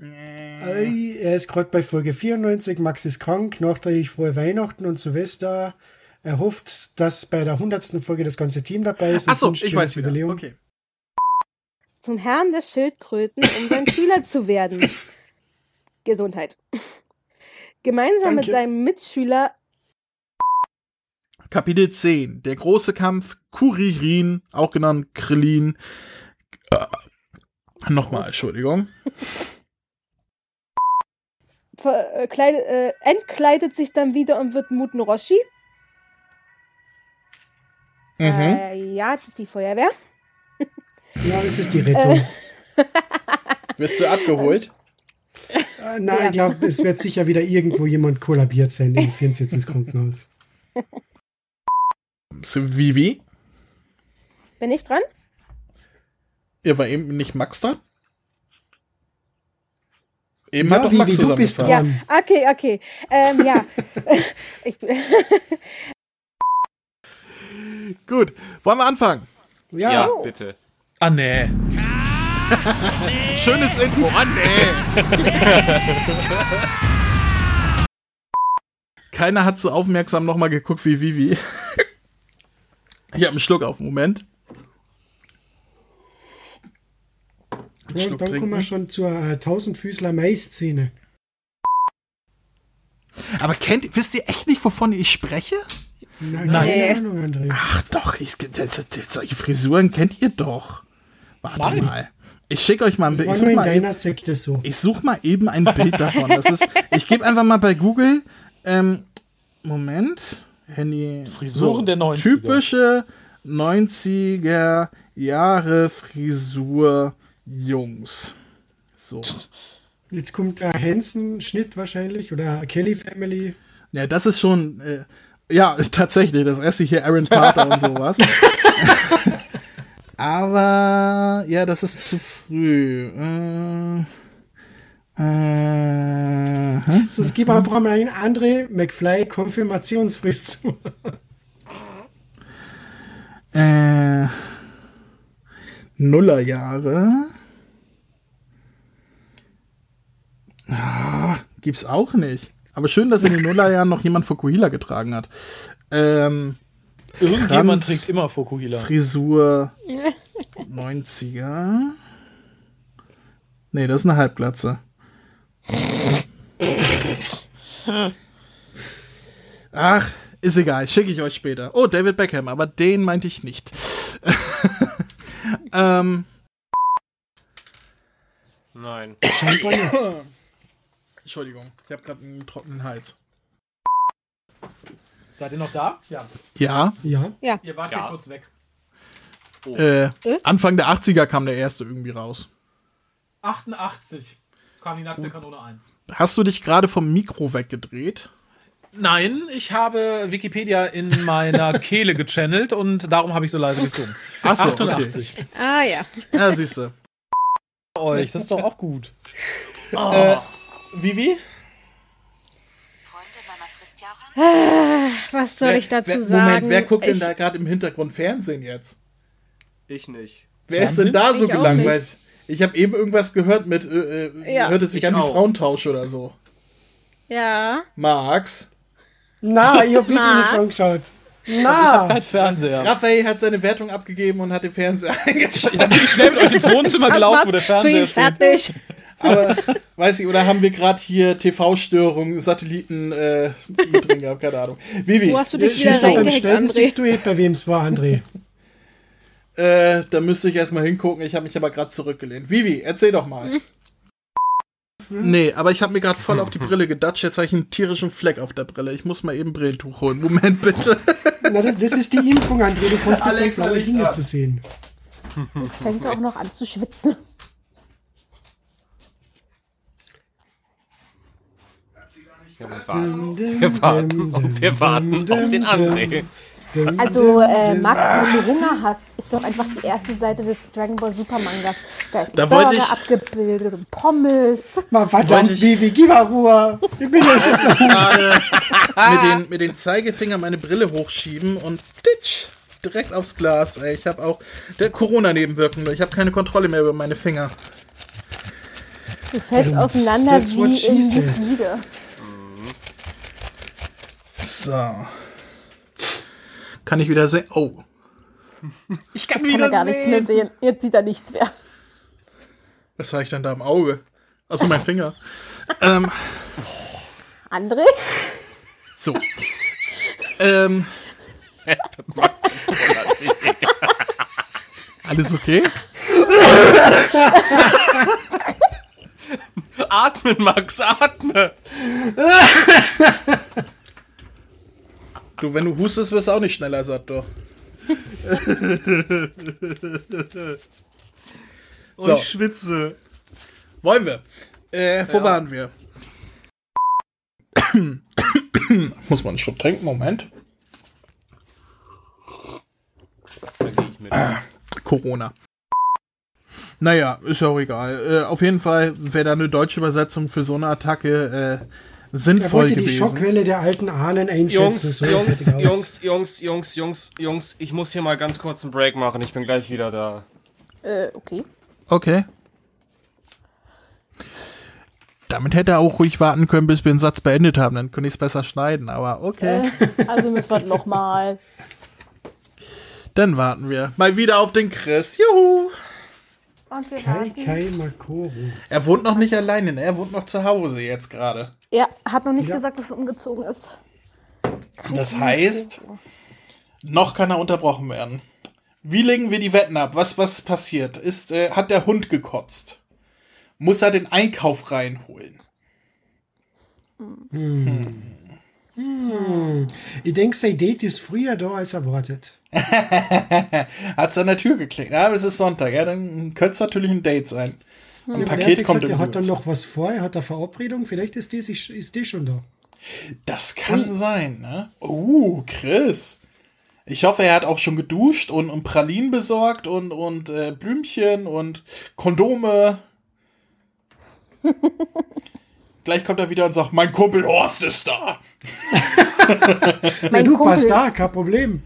Ei, Er ist gerade bei Folge 94, Max ist krank, nachträglich frohe Weihnachten und Silvester. Er hofft, dass bei der 100. Folge das ganze Team dabei ist. und Ach so, wünscht ich weiß wieder. Jubiläum. Okay. zum Herrn der Schildkröten, um sein Schüler zu werden. [LAUGHS] Gesundheit. Gemeinsam mit Danke. seinem Mitschüler Kapitel 10. Der große Kampf Kuririn, auch genannt Krillin. Äh, Nochmal, Entschuldigung. [LAUGHS] Ver, äh, äh, entkleidet sich dann wieder und wird Muten Roshi. Mhm. Äh, ja, die Feuerwehr. Ja, es ist die Rettung. [LAUGHS] Wirst du abgeholt? Äh, nein, ich glaube, es wird sicher wieder irgendwo jemand kollabiert sein. Die führen sie jetzt ins Krankenhaus. So, Vivi? Bin ich dran? Ihr war eben nicht Max da? Eben Ja, hat doch Max du bist dran. Okay, okay. Ähm, ja. [LAUGHS] ich, bin- [LAUGHS] Gut, wollen wir anfangen? Ja, Ja, bitte. Ah, nee. [LAUGHS] Schönes Intro. Ah, nee. Keiner hat so aufmerksam nochmal geguckt wie Vivi. Ich habe einen Schluck auf den Moment. Ja und dann kommen wir schon zur äh, Tausendfüßler Mais-Szene. Aber kennt, wisst ihr echt nicht, wovon ich spreche? Na, Nein. keine Ahnung, André. Ach doch, ich, das, das, solche Frisuren kennt ihr doch. Warte Nein. mal. Ich schicke euch mal ein Bild. Ich nur such in mal, eben- deiner Sekte so. ich such mal eben ein Bild davon. Das ist, [LAUGHS] ich gebe einfach mal bei Google. Ähm, Moment. Handy. Frisuren der 90er. Typische 90er Jahre Frisur Jungs. So. Jetzt kommt der Hansen-Schnitt wahrscheinlich oder Kelly Family. Ja, das ist schon. Äh, ja, [LAUGHS] tatsächlich. Das esse ich hier Aaron Carter und sowas. [LAUGHS] Aber ja, das ist zu früh. Äh, äh, hä? Sonst gib einfach mal ein André McFly Konfirmationsfrist zu. Äh, Nullerjahre. Ah, gibt's auch nicht. Aber schön, dass in den Nullerjahren noch jemand Fukuhila getragen hat. Ähm, Irgendjemand Kranz. trägt immer Fokuhila. Frisur [LAUGHS] 90er. Nee, das ist eine Halbglatze. Ach, ist egal, schicke ich euch später. Oh, David Beckham, aber den meinte ich nicht. [LAUGHS] ähm, Nein. Scheinbar nicht. [LAUGHS] Entschuldigung, ich habe gerade einen trockenen Hals. Seid ihr noch da? Ja. Ja, Ja, Ihr wart Ja. hier kurz weg. äh, Anfang der 80er kam der erste irgendwie raus. 88 kam die nackte Kanone 1. Hast du dich gerade vom Mikro weggedreht? Nein, ich habe Wikipedia in meiner [LAUGHS] Kehle gechannelt und darum habe ich so leise geklungen. Ach so, 88. Ah ja. Ja, siehst du. Euch, das ist doch auch gut. Äh, Vivi? Was soll ich dazu wer, sagen? Moment, wer guckt denn ich, da gerade im Hintergrund Fernsehen jetzt? Ich nicht. Wer ist denn Fernsehen? da so Ich gelangweilt? Ich habe eben irgendwas gehört mit, äh, äh, Ja. hört es sich Ich an wie. Frauentausch oder so. Ja. Max? na, ich hab wirklich [LAUGHS] Na? nichts angeschaut. Na, Kein Fernseher. Raphael hat seine Wertung abgegeben und hat den Fernseher eingeschaltet. Ich bin schnell mit euch ins Wohnzimmer gelaufen, wo der Fernseher steht. fertig. Aber, weiß ich, oder haben wir gerade hier TV-Störungen, Satelliten äh, mit drin gehabt? Keine Ahnung. Vivi, Wo hast du dich wieder doch beim Stellen André? siehst du eh, bei wem es war, André. äh, da müsste ich erstmal hingucken. Ich habe mich aber gerade zurückgelehnt. Vivi, erzähl doch mal. Nee, aber ich habe mir gerade voll auf die Brille gedatscht. Jetzt habe ich einen tierischen Fleck auf der Brille. Ich muss mal eben Brillentuch holen. Moment bitte. Na, das- ist die Impfung, André. Du kommst jetzt blaue Dinge ab. zu sehen. Jetzt fängt er auch noch an zu schwitzen. Ja, wir warten. Wir warten. Wir warten auf den André. Also, äh, Max, wenn du Hunger hast, ist doch einfach die erste Seite des Dragon Ball Super Mangas. Da ist Da Burger ich- abgebildet und Pommes. Mal verdammt, ich- Bibi, gib mal Ruhe. Ich bin jetzt jetzt gerade mit den, mit den Zeigefinger meine Brille hochschieben und ditsch, direkt aufs Glas. Ey, ich habe auch der Corona-Nebenwirkungen. Ich habe keine Kontrolle mehr über meine Finger. Du fällst auseinander wie in said. So. Kann ich wieder sehen? Oh. [LAUGHS] Ich kann Jetzt kann er gar nichts mehr sehen. Jetzt sieht er nichts mehr. Was habe ich denn da im Auge? Also mein Finger. [LAUGHS] ähm, André? so. ähm, [LAUGHS] Alles okay? Atmen, Max, atme. Du, wenn du hustest, wirst du auch nicht schneller satt, doch. so, Ich schwitze. wollen wir. Äh, wo waren wir? [COUGHS] Muss man einen Schluck trinken, Moment. Da gehe ich mit. Corona. Naja, ist ja auch egal. Äh, auf jeden Fall wäre da eine deutsche Übersetzung für so eine Attacke äh, Er sinnvoll wollte die gewesen. Schockwelle der alten Ahnen einsetzen. Jungs, so Jungs. Jungs, Jungs, Jungs, Jungs, Jungs, ich muss hier mal ganz kurz einen Break machen. Ich bin gleich wieder da. Äh, okay. Okay. Damit hätte er auch ruhig warten können, bis wir den Satz beendet haben. Dann könnte ich es besser schneiden, aber okay. Also müssen wir nochmal. Dann warten wir mal wieder auf den Chris. Juhu! Und wir Kai warten. Kai Makoro. Er wohnt noch nicht alleine, ne? Er wohnt noch zu Hause jetzt gerade. Er hat noch nicht Ja. gesagt, dass er umgezogen ist. Das heißt, noch kann er unterbrochen werden. Wie legen wir die Wetten ab? Was, was passiert? Ist, äh, hat der Hund gekotzt? Muss er den Einkauf reinholen? Ich denke, sein Date ist früher da als erwartet. [LAUGHS] Hat es an der Tür geklickt? Ja, aber es ist Sonntag. Ja, dann könnte es natürlich ein Date sein. Ein Er Paket hat kommt gesagt, im er hat dann noch was vor, er hat eine Verabredung, vielleicht ist die, ist die schon da. Das kann sein, ne? Oh, Chris. Ich hoffe, er hat auch schon geduscht und, und Pralinen besorgt und, und äh, Blümchen und Kondome. [LAUGHS] Gleich kommt er wieder und sagt, mein Kumpel Horst ist da. Ja, [LAUGHS] du passt da, kein Problem.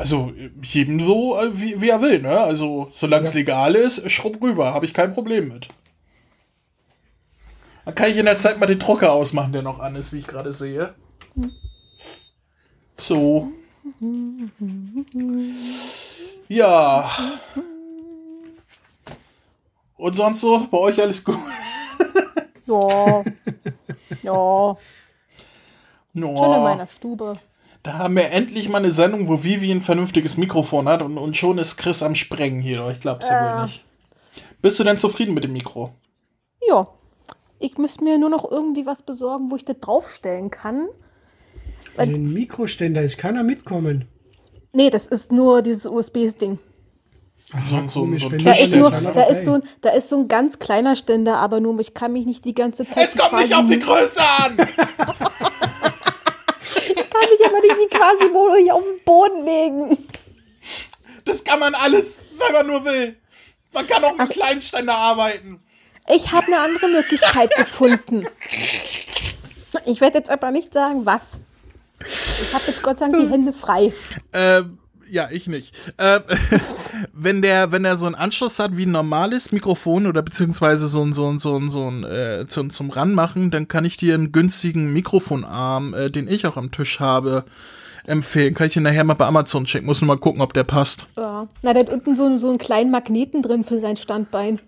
Also, jedem so, äh, wie, wie er will, ne? Also, solange es legal ist, schrubb rüber, habe ich kein Problem mit. Dann kann ich in der Zeit mal den Drucker ausmachen, der noch an ist, wie ich gerade sehe. So. Ja. Und sonst so? Bei euch alles gut? Ja. [LAUGHS] Ja. Schon in Ja. meiner Stube. Da haben wir endlich mal eine Sendung, wo Vivi ein vernünftiges Mikrofon hat und, und schon ist Chris am Sprengen hier. Ich glaub's ja wohl nicht. Bist du denn zufrieden mit dem Mikro? Ja. Ich müsste mir nur noch irgendwie was besorgen, wo ich das draufstellen kann. Ein Mikroständer, es kann er mitkommen. Nee, das ist nur dieses USB-Ding. So, so, so ein Da Tisch ist, nur, da, ist so ein, da ist so ein ganz kleiner Ständer, aber nur ich kann mich nicht die ganze Zeit. Es kommt nicht auf die Größe an! [LAUGHS] Ich kann mich aber nicht wie Quasimodo hier auf den Boden legen. Das kann man alles, wenn man nur will. Man kann auch mit Kleinständer arbeiten. Ich habe eine andere Möglichkeit gefunden. Ich werde jetzt aber nicht sagen, was. Ich habe jetzt Gott sei Dank die Hände frei. Ähm, ja, ich nicht. Ähm, [LAUGHS] wenn der, wenn der so einen Anschluss hat wie ein normales Mikrofon oder beziehungsweise so ein, so ein, so ein, so ein, äh, zum, zum Ranmachen, dann kann ich dir einen günstigen Mikrofonarm, äh, den ich auch am Tisch habe, empfehlen. Kann ich dir nachher mal bei Amazon checken. Muss nur mal gucken, ob der passt. Ja. Na, der hat unten so, so einen kleinen Magneten drin für sein Standbein.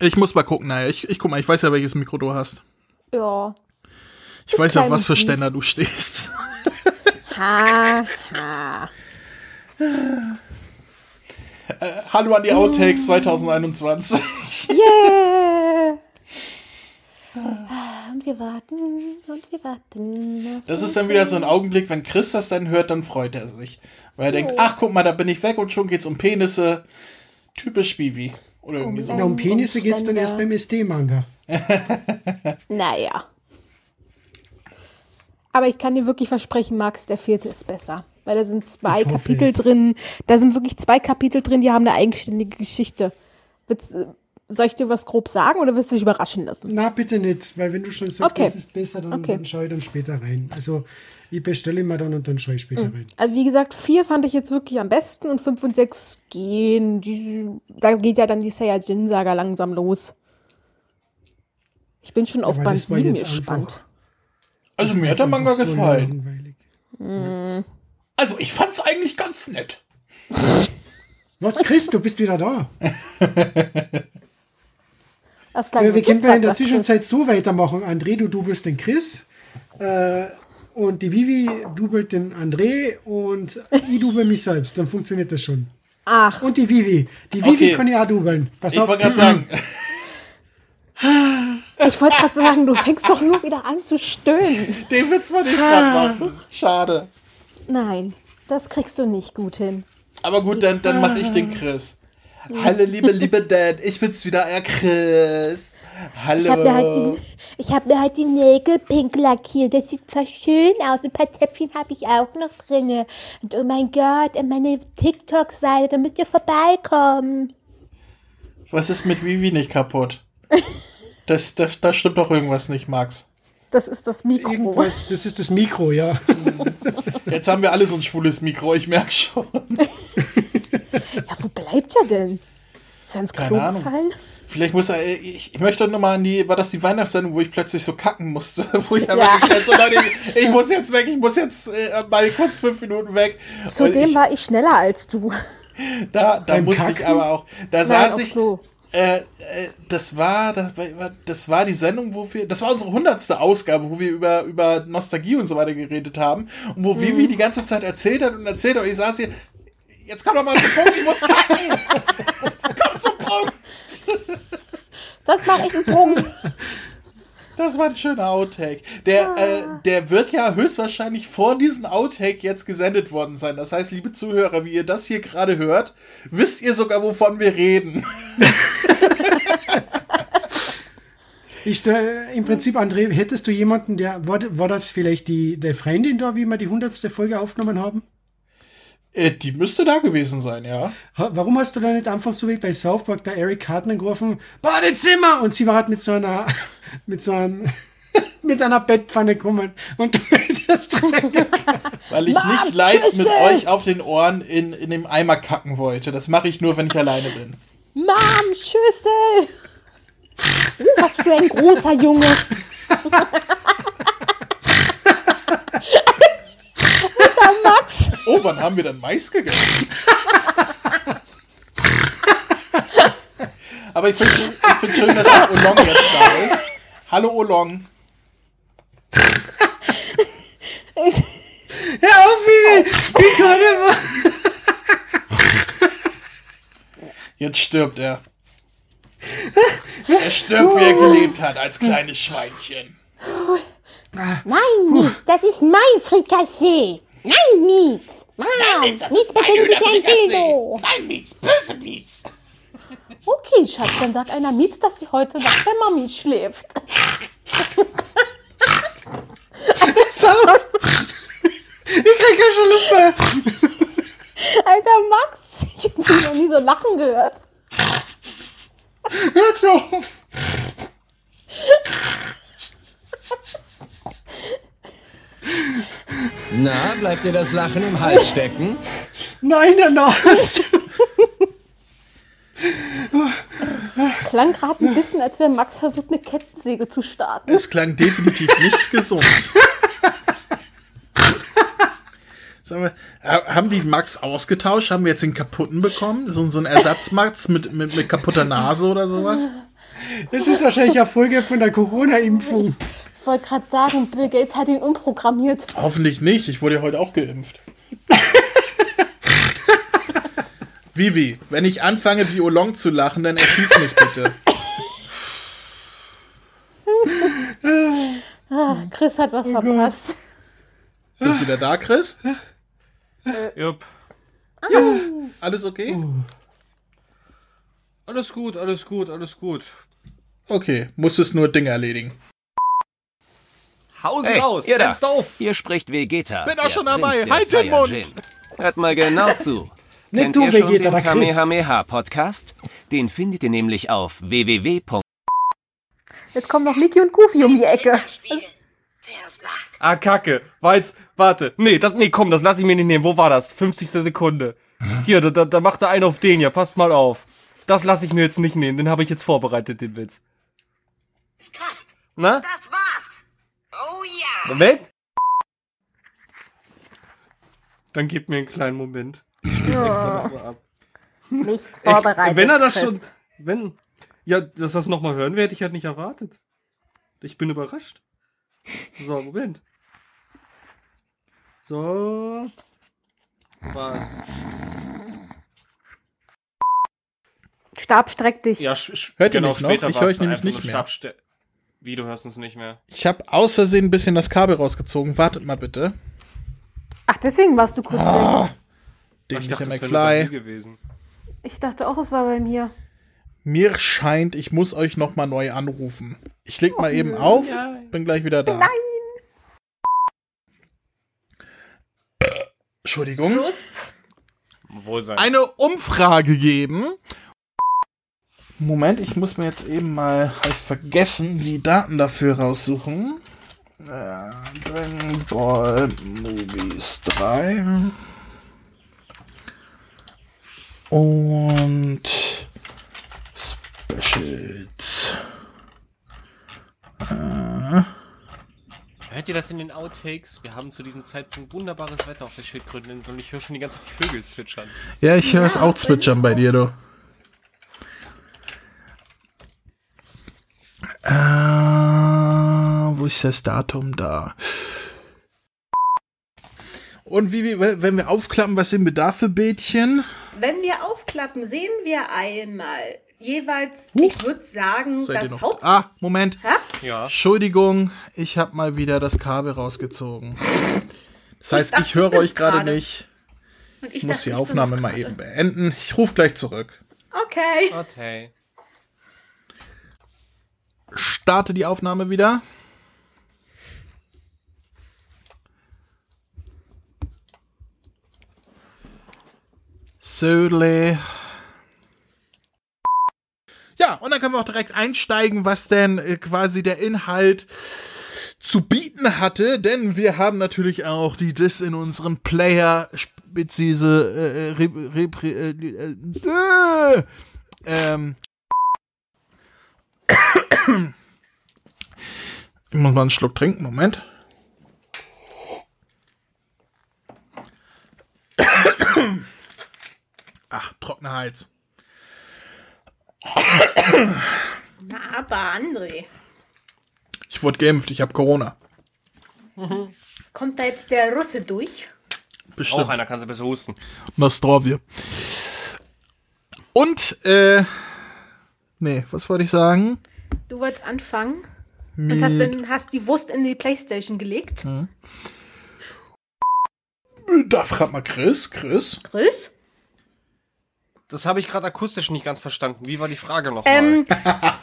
Ich muss mal gucken, naja, ich, ich guck mal, ich weiß ja, welches Mikro du hast. Ja. Ich weiß ja, auf was für. Ständer du stehst. [LAUGHS] Ha, ha. Hallo an die Outtakes 2021. Yeah! [LAUGHS] Und wir warten, und wir warten. Das ist dann wieder so ein Augenblick, wenn Chris das dann hört, dann freut er sich. Weil er denkt, ach guck mal, da bin ich weg und schon geht's um Penisse. Typisch Bibi. Oder irgendwie so. Na, um Penisse Und geht es dann erst beim SD-Manga. [LAUGHS] Naja. Aber ich kann dir wirklich versprechen, Max, der vierte ist besser. Weil da sind zwei Kapitel es. drin. Da sind wirklich zwei Kapitel drin, die haben eine eigenständige Geschichte. Willst, äh, soll ich dir was grob sagen oder willst du dich überraschen lassen? Na, bitte nicht, weil wenn du schon sagst, Okay. das ist besser, dann, Okay. dann schaue ich dann später rein. Also, ich bestelle mir dann und dann schaue ich später rein. Also wie gesagt, vier fand ich jetzt wirklich am besten und fünf und sechs gehen. Die, da geht ja dann die Saiyajin-Saga langsam los. Ich bin schon auf Aber Band das war 7 jetzt gespannt. Also mir hat der Manga so gefallen. langweilig. Also ich fand's eigentlich ganz nett. Was, Chris, du bist wieder da. [LAUGHS] Ja, wir können wir in der. Zwischenzeit so weitermachen. André, du, du bist den Chris. Äh, und die Vivi dubelt den André und ich dubel mich selbst. Dann funktioniert das schon. Ach, Und die Vivi. Die Vivi Okay. kann ich auch dubeln. Pass Ich wollte gerade sagen, [LAUGHS] ich wollte gerade sagen, du fängst doch nur wieder an zu stöhnen. den Witz wollte ich gerade machen. Schade. Nein, das kriegst du nicht gut hin. Aber gut, dann, dann mache ich den Chris. Hallo, liebe, liebe Dad, ich bin's wieder, er Chris. Hallo. Ich habe mir, halt die- hab mir halt die Nägel pink lackiert. Das sieht zwar schön aus. Ein paar Zäpfchen habe ich auch noch drinne. Und oh mein Gott, an meine TikTok-Seite, da müsst ihr vorbeikommen. Was ist mit Vivi nicht kaputt? [LAUGHS] Das, das, da stimmt doch irgendwas nicht, Max. Das ist das Mikro. Irgendwas, das ist das Mikro, ja. Jetzt haben wir alle so ein schwules Mikro, ich merk schon. [LAUGHS] Ja, wo bleibt er denn? Ist er ins Klo Keine Ahnung. gefallen? Vielleicht muss er, ich, ich möchte noch mal an die, war das die Weihnachtssendung, wo ich plötzlich so kacken musste, [LAUGHS] wo ich Ja. gestellt so, Leute, ich, ich muss jetzt weg, ich muss jetzt äh, mal kurz fünf Minuten weg. Zudem ich, war ich schneller als du. da, da Beim musste ich Kacken? aber auch, da Nein, saß ich, Klo. äh, äh, das war, das war, das war die Sendung, wo wir, das war unsere hundertste Ausgabe, wo wir über, über Nostalgie und so weiter geredet haben und wo Mhm. Vivi die ganze Zeit erzählt hat und erzählt hat und ich saß hier, jetzt komm doch mal zum Punkt, ich muss kacken. [LAUGHS] komm zum Punkt. Sonst mache ich einen Punkt. Das war ein schöner Outtake. Der, äh, der wird ja höchstwahrscheinlich vor diesem Outtake jetzt gesendet worden sein. Das heißt, liebe Zuhörer, wie ihr das hier gerade hört, wisst ihr sogar, wovon wir reden. [LAUGHS] Ich stell, Im Prinzip, André, hättest du jemanden, der, war, war das vielleicht die, der Freundin da, wie wir die hundertste Folge aufgenommen haben? Äh, die müsste da gewesen sein, ja. Warum hast du da nicht einfach so wie bei South Park der Eric Cartman gerufen, Badezimmer! Und sie war halt mit so einer, [LAUGHS] mit so einem, [LAUGHS] mit einer Bettpfanne gekommen und du hättest drin. Weil ich nicht live mit euch auf den Ohren in, in dem Eimer kacken wollte. Das mache ich nur, wenn ich alleine bin. Mom, Schüssel! Was für ein großer Junge. [LAUGHS] Alter Max. Oh, wann haben wir dann Mais gegessen? Aber ich finde schön, ich find schön, dass auch Olong jetzt da ist. Hallo Olong. Hör auf, Vivi! Die kann immer. Jetzt stirbt er. Er stirbt, wie er gelebt hat, als kleines Schweinchen. Nein, das ist mein Frikassee. Nein, Mietz. Nein, Mietz, befindet sich ein Dildo. Nein, Mietz, böse Mietz. Okay, Schatz, dann sagt einer Mietz, dass sie heute nach der Mami schläft. Ich krieg ja schon Luft. Alter Max, ich hab dich noch nie so lachen gehört. Hört auf. [LAUGHS] Na, bleibt dir das Lachen im Hals stecken? Nein, der Nase. Klang gerade ein bisschen, als wäre Max versucht, eine Kettensäge zu starten. Es klang definitiv nicht gesund. [LAUGHS] Sag mal, ha- haben die Max ausgetauscht? Haben wir jetzt den kaputten bekommen? So, so ein Ersatzmax mit, mit, mit kaputter Nase oder sowas? Das ist wahrscheinlich eine Folge von der Corona-Impfung. Ich wollte gerade sagen, Bill Gates hat ihn umprogrammiert. Hoffentlich nicht. Ich wurde ja heute auch geimpft. [LAUGHS] Vivi, wenn ich anfange, wie Olong zu lachen, dann erschieß mich bitte. Ah, Chris hat was verpasst. Bist wieder da, Chris? Jupp. Alles okay? Alles gut, alles gut, alles gut. Okay, musstest nur Dinge erledigen. Hause Hey, raus, ihr da. setzt auf. Hier spricht Vegeta. Bin auch schon dabei. Halt den Mund. Hört mal genau [LAUGHS] zu. Nicht Kennt du, ihr schon Vegeta, den der Chris. Kamehameha-Podcast? Den findet ihr nämlich auf www. Jetzt kommen noch Mickey und Goofy um die Ecke. Ah, Kacke. War jetzt, warte. Nee, das, nee, komm, das lass ich mir nicht nehmen. Wo war das? 50. Sekunde. Hier, da, da, da macht er einen auf den hier. Passt mal auf. Das lasse ich mir jetzt nicht nehmen. Den habe ich jetzt vorbereitet, den Witz. Kraft. Na? Das war's. Oh ja. Moment. Dann gib mir einen kleinen Moment. Ich spiel's extra nochmal ab. Nicht vorbereitet. wenn er das Chris. schon, wenn, ja, dass das nochmal hören wir, hätte ich halt nicht erwartet. Ich bin überrascht. So, Moment. So. Was? Stab, streck dich. Ja, Hört ihr genau, mich noch? später Ich höre euch nämlich einfach nicht nur mehr. Stabste- Wie, du hörst uns nicht mehr? Ich habe aus Versehen ein bisschen das Kabel rausgezogen. Wartet mal bitte. Ach, deswegen warst du kurz Ah. weg. Mir McFly. gewesen. Ich dachte auch, es war bei mir. Mir scheint, ich muss euch noch mal neu anrufen. Ich leg mal eben auf, bin gleich wieder da. Nein. Entschuldigung. Lust. Wohl sein. Eine Umfrage geben. Moment, ich muss mir jetzt eben mal, habe ich vergessen, die Daten dafür raussuchen. Äh, Dragon Ball Movies 3. Und Specials. Hört ihr das in den Outtakes? Wir haben zu diesem Zeitpunkt wunderbares Wetter auf der Schildkröteninsel und ich höre schon die ganze Zeit die Vögel zwitschern. Ja, ich höre es auch zwitschern bei dir, du. Äh, wo ist das Datum da? Und wie, wie, wenn wir aufklappen, was sind wir da für Bildchen? Wenn wir aufklappen, sehen wir einmal jeweils, ich würde sagen, Seid das? Haupt... Ah, Moment. Ja. Entschuldigung, ich habe mal wieder das Kabel rausgezogen. Das heißt, dachte, ich höre ich bin's euch gerade nicht. Und Ich muss dachte, die ich Aufnahme mal eben beenden. Ich rufe gleich zurück. Okay. Okay. Starte die Aufnahme wieder. Södle. Ja, und dann können wir auch direkt einsteigen, was denn äh, quasi der Inhalt zu bieten hatte, denn wir haben natürlich auch die Dis in unseren Player speziese äh, äh, äh, äh, ähm, Ich muss mal einen Schluck trinken, Moment. Ach, trockener Hals. Na, aber André, Ich wurde geimpft, ich habe Corona. kommt da jetzt der Russe durch? Bestimmt. Auch einer kann sie besser husten. Nostrovje. Und, äh, nee, was wollte ich sagen? Du wolltest anfangen und Mit, hast, dann, hast die Wurst in die Playstation gelegt. da fragt mal Chris, Chris. Chris? Das habe ich gerade akustisch nicht ganz verstanden. Wie war die Frage nochmal? Ähm,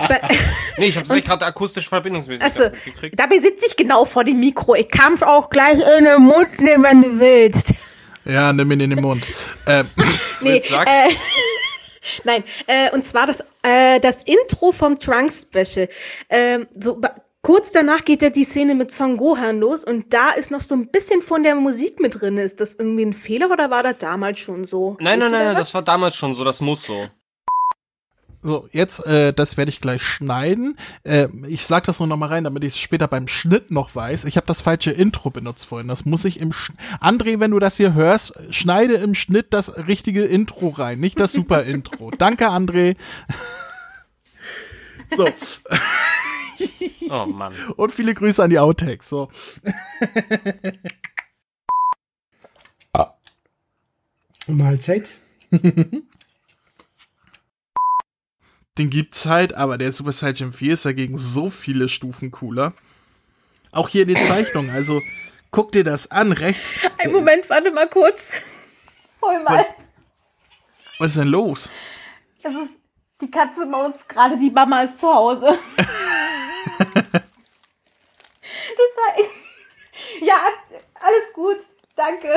[LAUGHS] nee, ich habe es gerade akustisch verbindungsmäßig Achso, nicht mitgekriegt. dabei sitze ich genau vor dem Mikro. Ich kann auch gleich in den Mund nehmen, wenn du willst. Ja, nimm ihn in den Mund. ähm, Nee, Sag. äh, nein, äh, und zwar das, äh, das Intro vom Trunk Special. Ähm, so, kurz danach geht ja die Szene mit Son Gohan los und da ist noch so ein bisschen von der Musik mit drin. Ist das irgendwie ein Fehler oder war das damals schon so? Nein, nein, nein, da nein, das war damals schon so, das muss so. So, jetzt, äh, das werde ich gleich schneiden. Äh, ich sag das nur noch mal rein, damit ich es später beim Schnitt noch weiß. Ich habe das falsche Intro benutzt vorhin. Das muss ich im Sch André, wenn du das hier hörst, schneide im Schnitt das richtige Intro rein, nicht das super Intro. [LAUGHS] Danke, André. so, [LAUGHS] Oh Mann. und viele Grüße an die Outtakes. So. Mahlzeit. [LAUGHS] Den gibt's halt, aber der Super Saiyan 4 ist dagegen so viele Stufen cooler. Auch hier die Zeichnung, [LAUGHS] also guck dir das an, rechts. Ein Moment, warte mal kurz. [LAUGHS] Hol mal. Was, was ist denn los? Das ist die Katze bei uns gerade, die Mama ist zu Hause. [LAUGHS] das war. Ja, alles gut. Danke.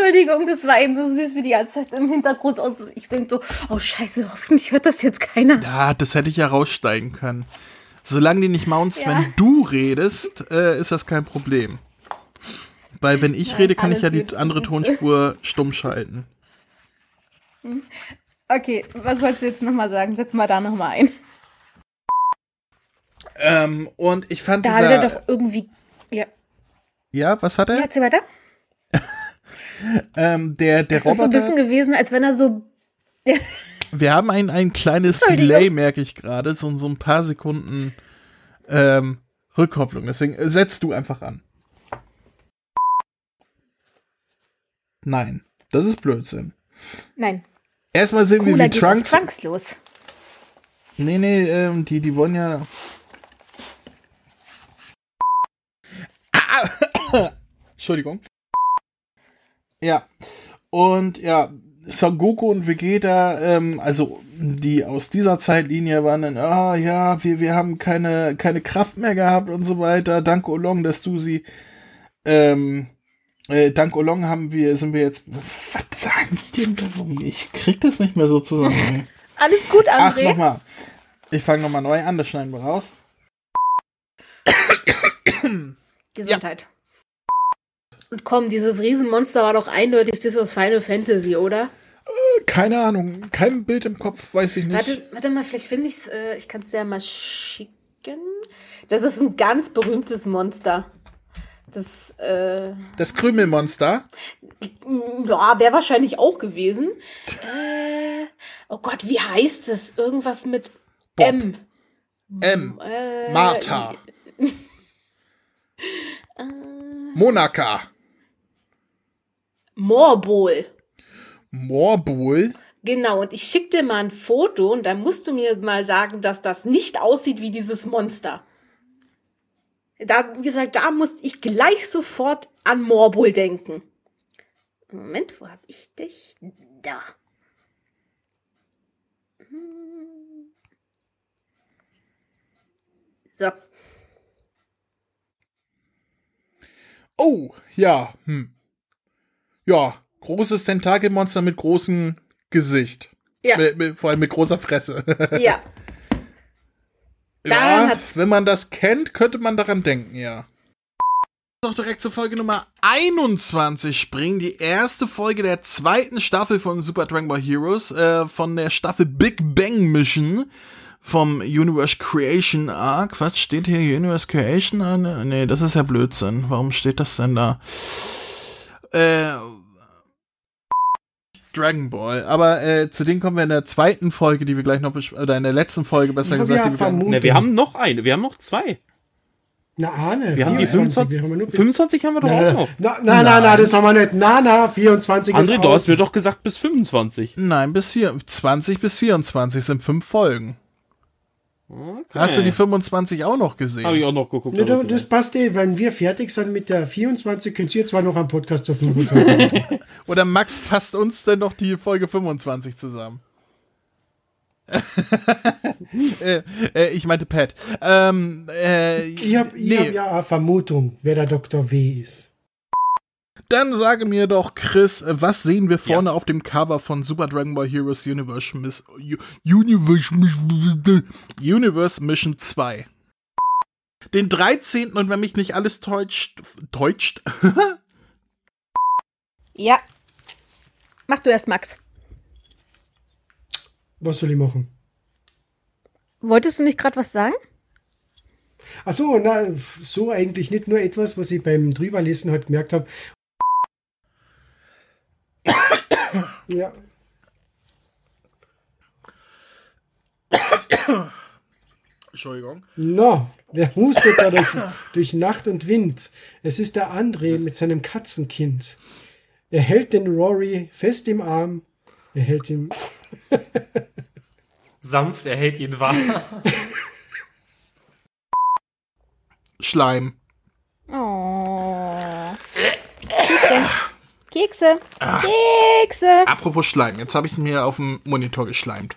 Entschuldigung, das war eben so süß wie die ganze Zeit im Hintergrund. Und ich denke so, oh Scheiße, hoffentlich hört das jetzt keiner. Ja, das hätte ich ja raussteigen können. Solange die nicht mounts, Ja. wenn du redest, äh, ist das kein Problem. Weil wenn ich rede, kann ich ja die andere Tonspur stumm schalten. Okay, was wolltest du jetzt nochmal sagen? Setz mal da nochmal ein. Ähm, und ich fand Da hat er dieser... doch irgendwie. Ja, ja, was hat er? erzähl weiter. Ähm, der der Das ist so ein Roboter... bisschen gewesen, als wenn er so. [LAUGHS] Wir haben ein, ein kleines. Delay, merke ich gerade. So, so ein paar Sekunden ähm, Rückkopplung. Deswegen äh, setzt du einfach an. Nein, das ist Blödsinn. Nein. Erstmal sehen wir, Cooler wie geht auf Trunks. Trunks los. Nee, nee, ähm, die, die wollen ja. Ah, [COUGHS] Entschuldigung. Ja. Und ja, Son Goku und Vegeta, ähm, also die aus dieser Zeitlinie waren dann, ah ja, wir, wir haben keine, keine Kraft mehr gehabt und so weiter. Dank Olong, dass du sie, ähm, äh, dank Olong haben wir, sind wir jetzt, was sagen die denn da rum? Ich krieg das nicht mehr so zusammen. [LAUGHS] Alles gut, Ach, André. nochmal. Ich fange nochmal neu an, das schneiden wir raus. [COUGHS] Gesundheit. Und komm, dieses Riesenmonster war doch eindeutig das aus Final Fantasy, oder? Keine Ahnung, kein Bild im Kopf, weiß ich nicht. Warte, warte mal, vielleicht finde ich es, äh, ich kann es dir ja mal schicken. Das ist ein ganz berühmtes Monster. Das, äh, Das Krümelmonster. ja, wäre wahrscheinlich auch gewesen. Äh, oh Gott, wie heißt es? Irgendwas mit M. M. Äh, Martha. [LAUGHS] Monaka. Morbol. Morbol. Genau, und ich schick dir mal ein Foto und dann musst du mir mal sagen, dass das nicht aussieht wie dieses Monster. Da, wie gesagt, da musste ich gleich sofort an Morbol denken. Moment, wo hab ich dich? Da. Hm. So. Oh, ja. Hm. Ja, großes Tentakelmonster mit großem Gesicht. Ja. Mit, mit, vor allem mit großer Fresse. [LAUGHS] Ja. ja, hat's- wenn man das kennt, könnte man daran denken, ja. Auch direkt zur Folge Nummer 21 springen. Die erste Folge der zweiten Staffel von Super Dragon Ball Heroes, äh, von der Staffel Big Bang Mission vom Universe Creation Arc. Was steht hier? Universe Creation an? Nee, das ist ja Blödsinn. Warum steht das denn da? Äh, Dragon Ball. Aber äh, zu denen kommen wir in der zweiten Folge, die wir gleich noch besprechen, oder in der letzten Folge besser gesagt, ja die wir vermutet. Ne, wir haben noch eine, wir haben noch zwei. Na, Ahne. Wir haben die 25. wir haben nur bis- 25 haben wir doch Na, auch na, noch. na, na, na, na, das haben wir nicht. Na, na, 24 André, ist du aus. hast mir doch gesagt bis 25. Nein, bis vier, 20 bis 24 sind fünf Folgen. Okay. Hast du die 25 auch noch gesehen? Habe ich auch noch geguckt. Ne, so das passt eh. Wenn wir fertig sind mit der 24, könnt ihr zwar noch am Podcast zur 25 machen. [LAUGHS] [LAUGHS] Oder Max fasst uns denn noch die Folge 25 zusammen? [LAUGHS] äh, äh, ich meinte Pat. Ähm, äh, Ich habe nee, hab ja eine Vermutung, wer der Dr. W ist. Dann sage mir doch, Chris, was sehen wir vorne auf dem Cover von Super Dragon Ball Heroes Universe, Miss, Universe, Mission- Universe Mission 2? Den 13. und wenn mich nicht alles täuscht, täuscht, [LAUGHS] Ja. Mach du erst, Max. Was soll ich machen? Wolltest du nicht gerade was sagen? Achso, na, so eigentlich nicht nur etwas, was ich beim Drüberlesen halt gemerkt habe. Ja, Entschuldigung. no, der hustet da durch, durch Nacht und Wind. Es ist der André mit seinem Katzenkind. Er hält den Rory fest im Arm. Er hält ihn. Sanft, er hält ihn warm. Schleim. Oh. Kekse. Kekse. Kekse. Apropos Schleim, jetzt habe ich mir auf dem Monitor geschleimt.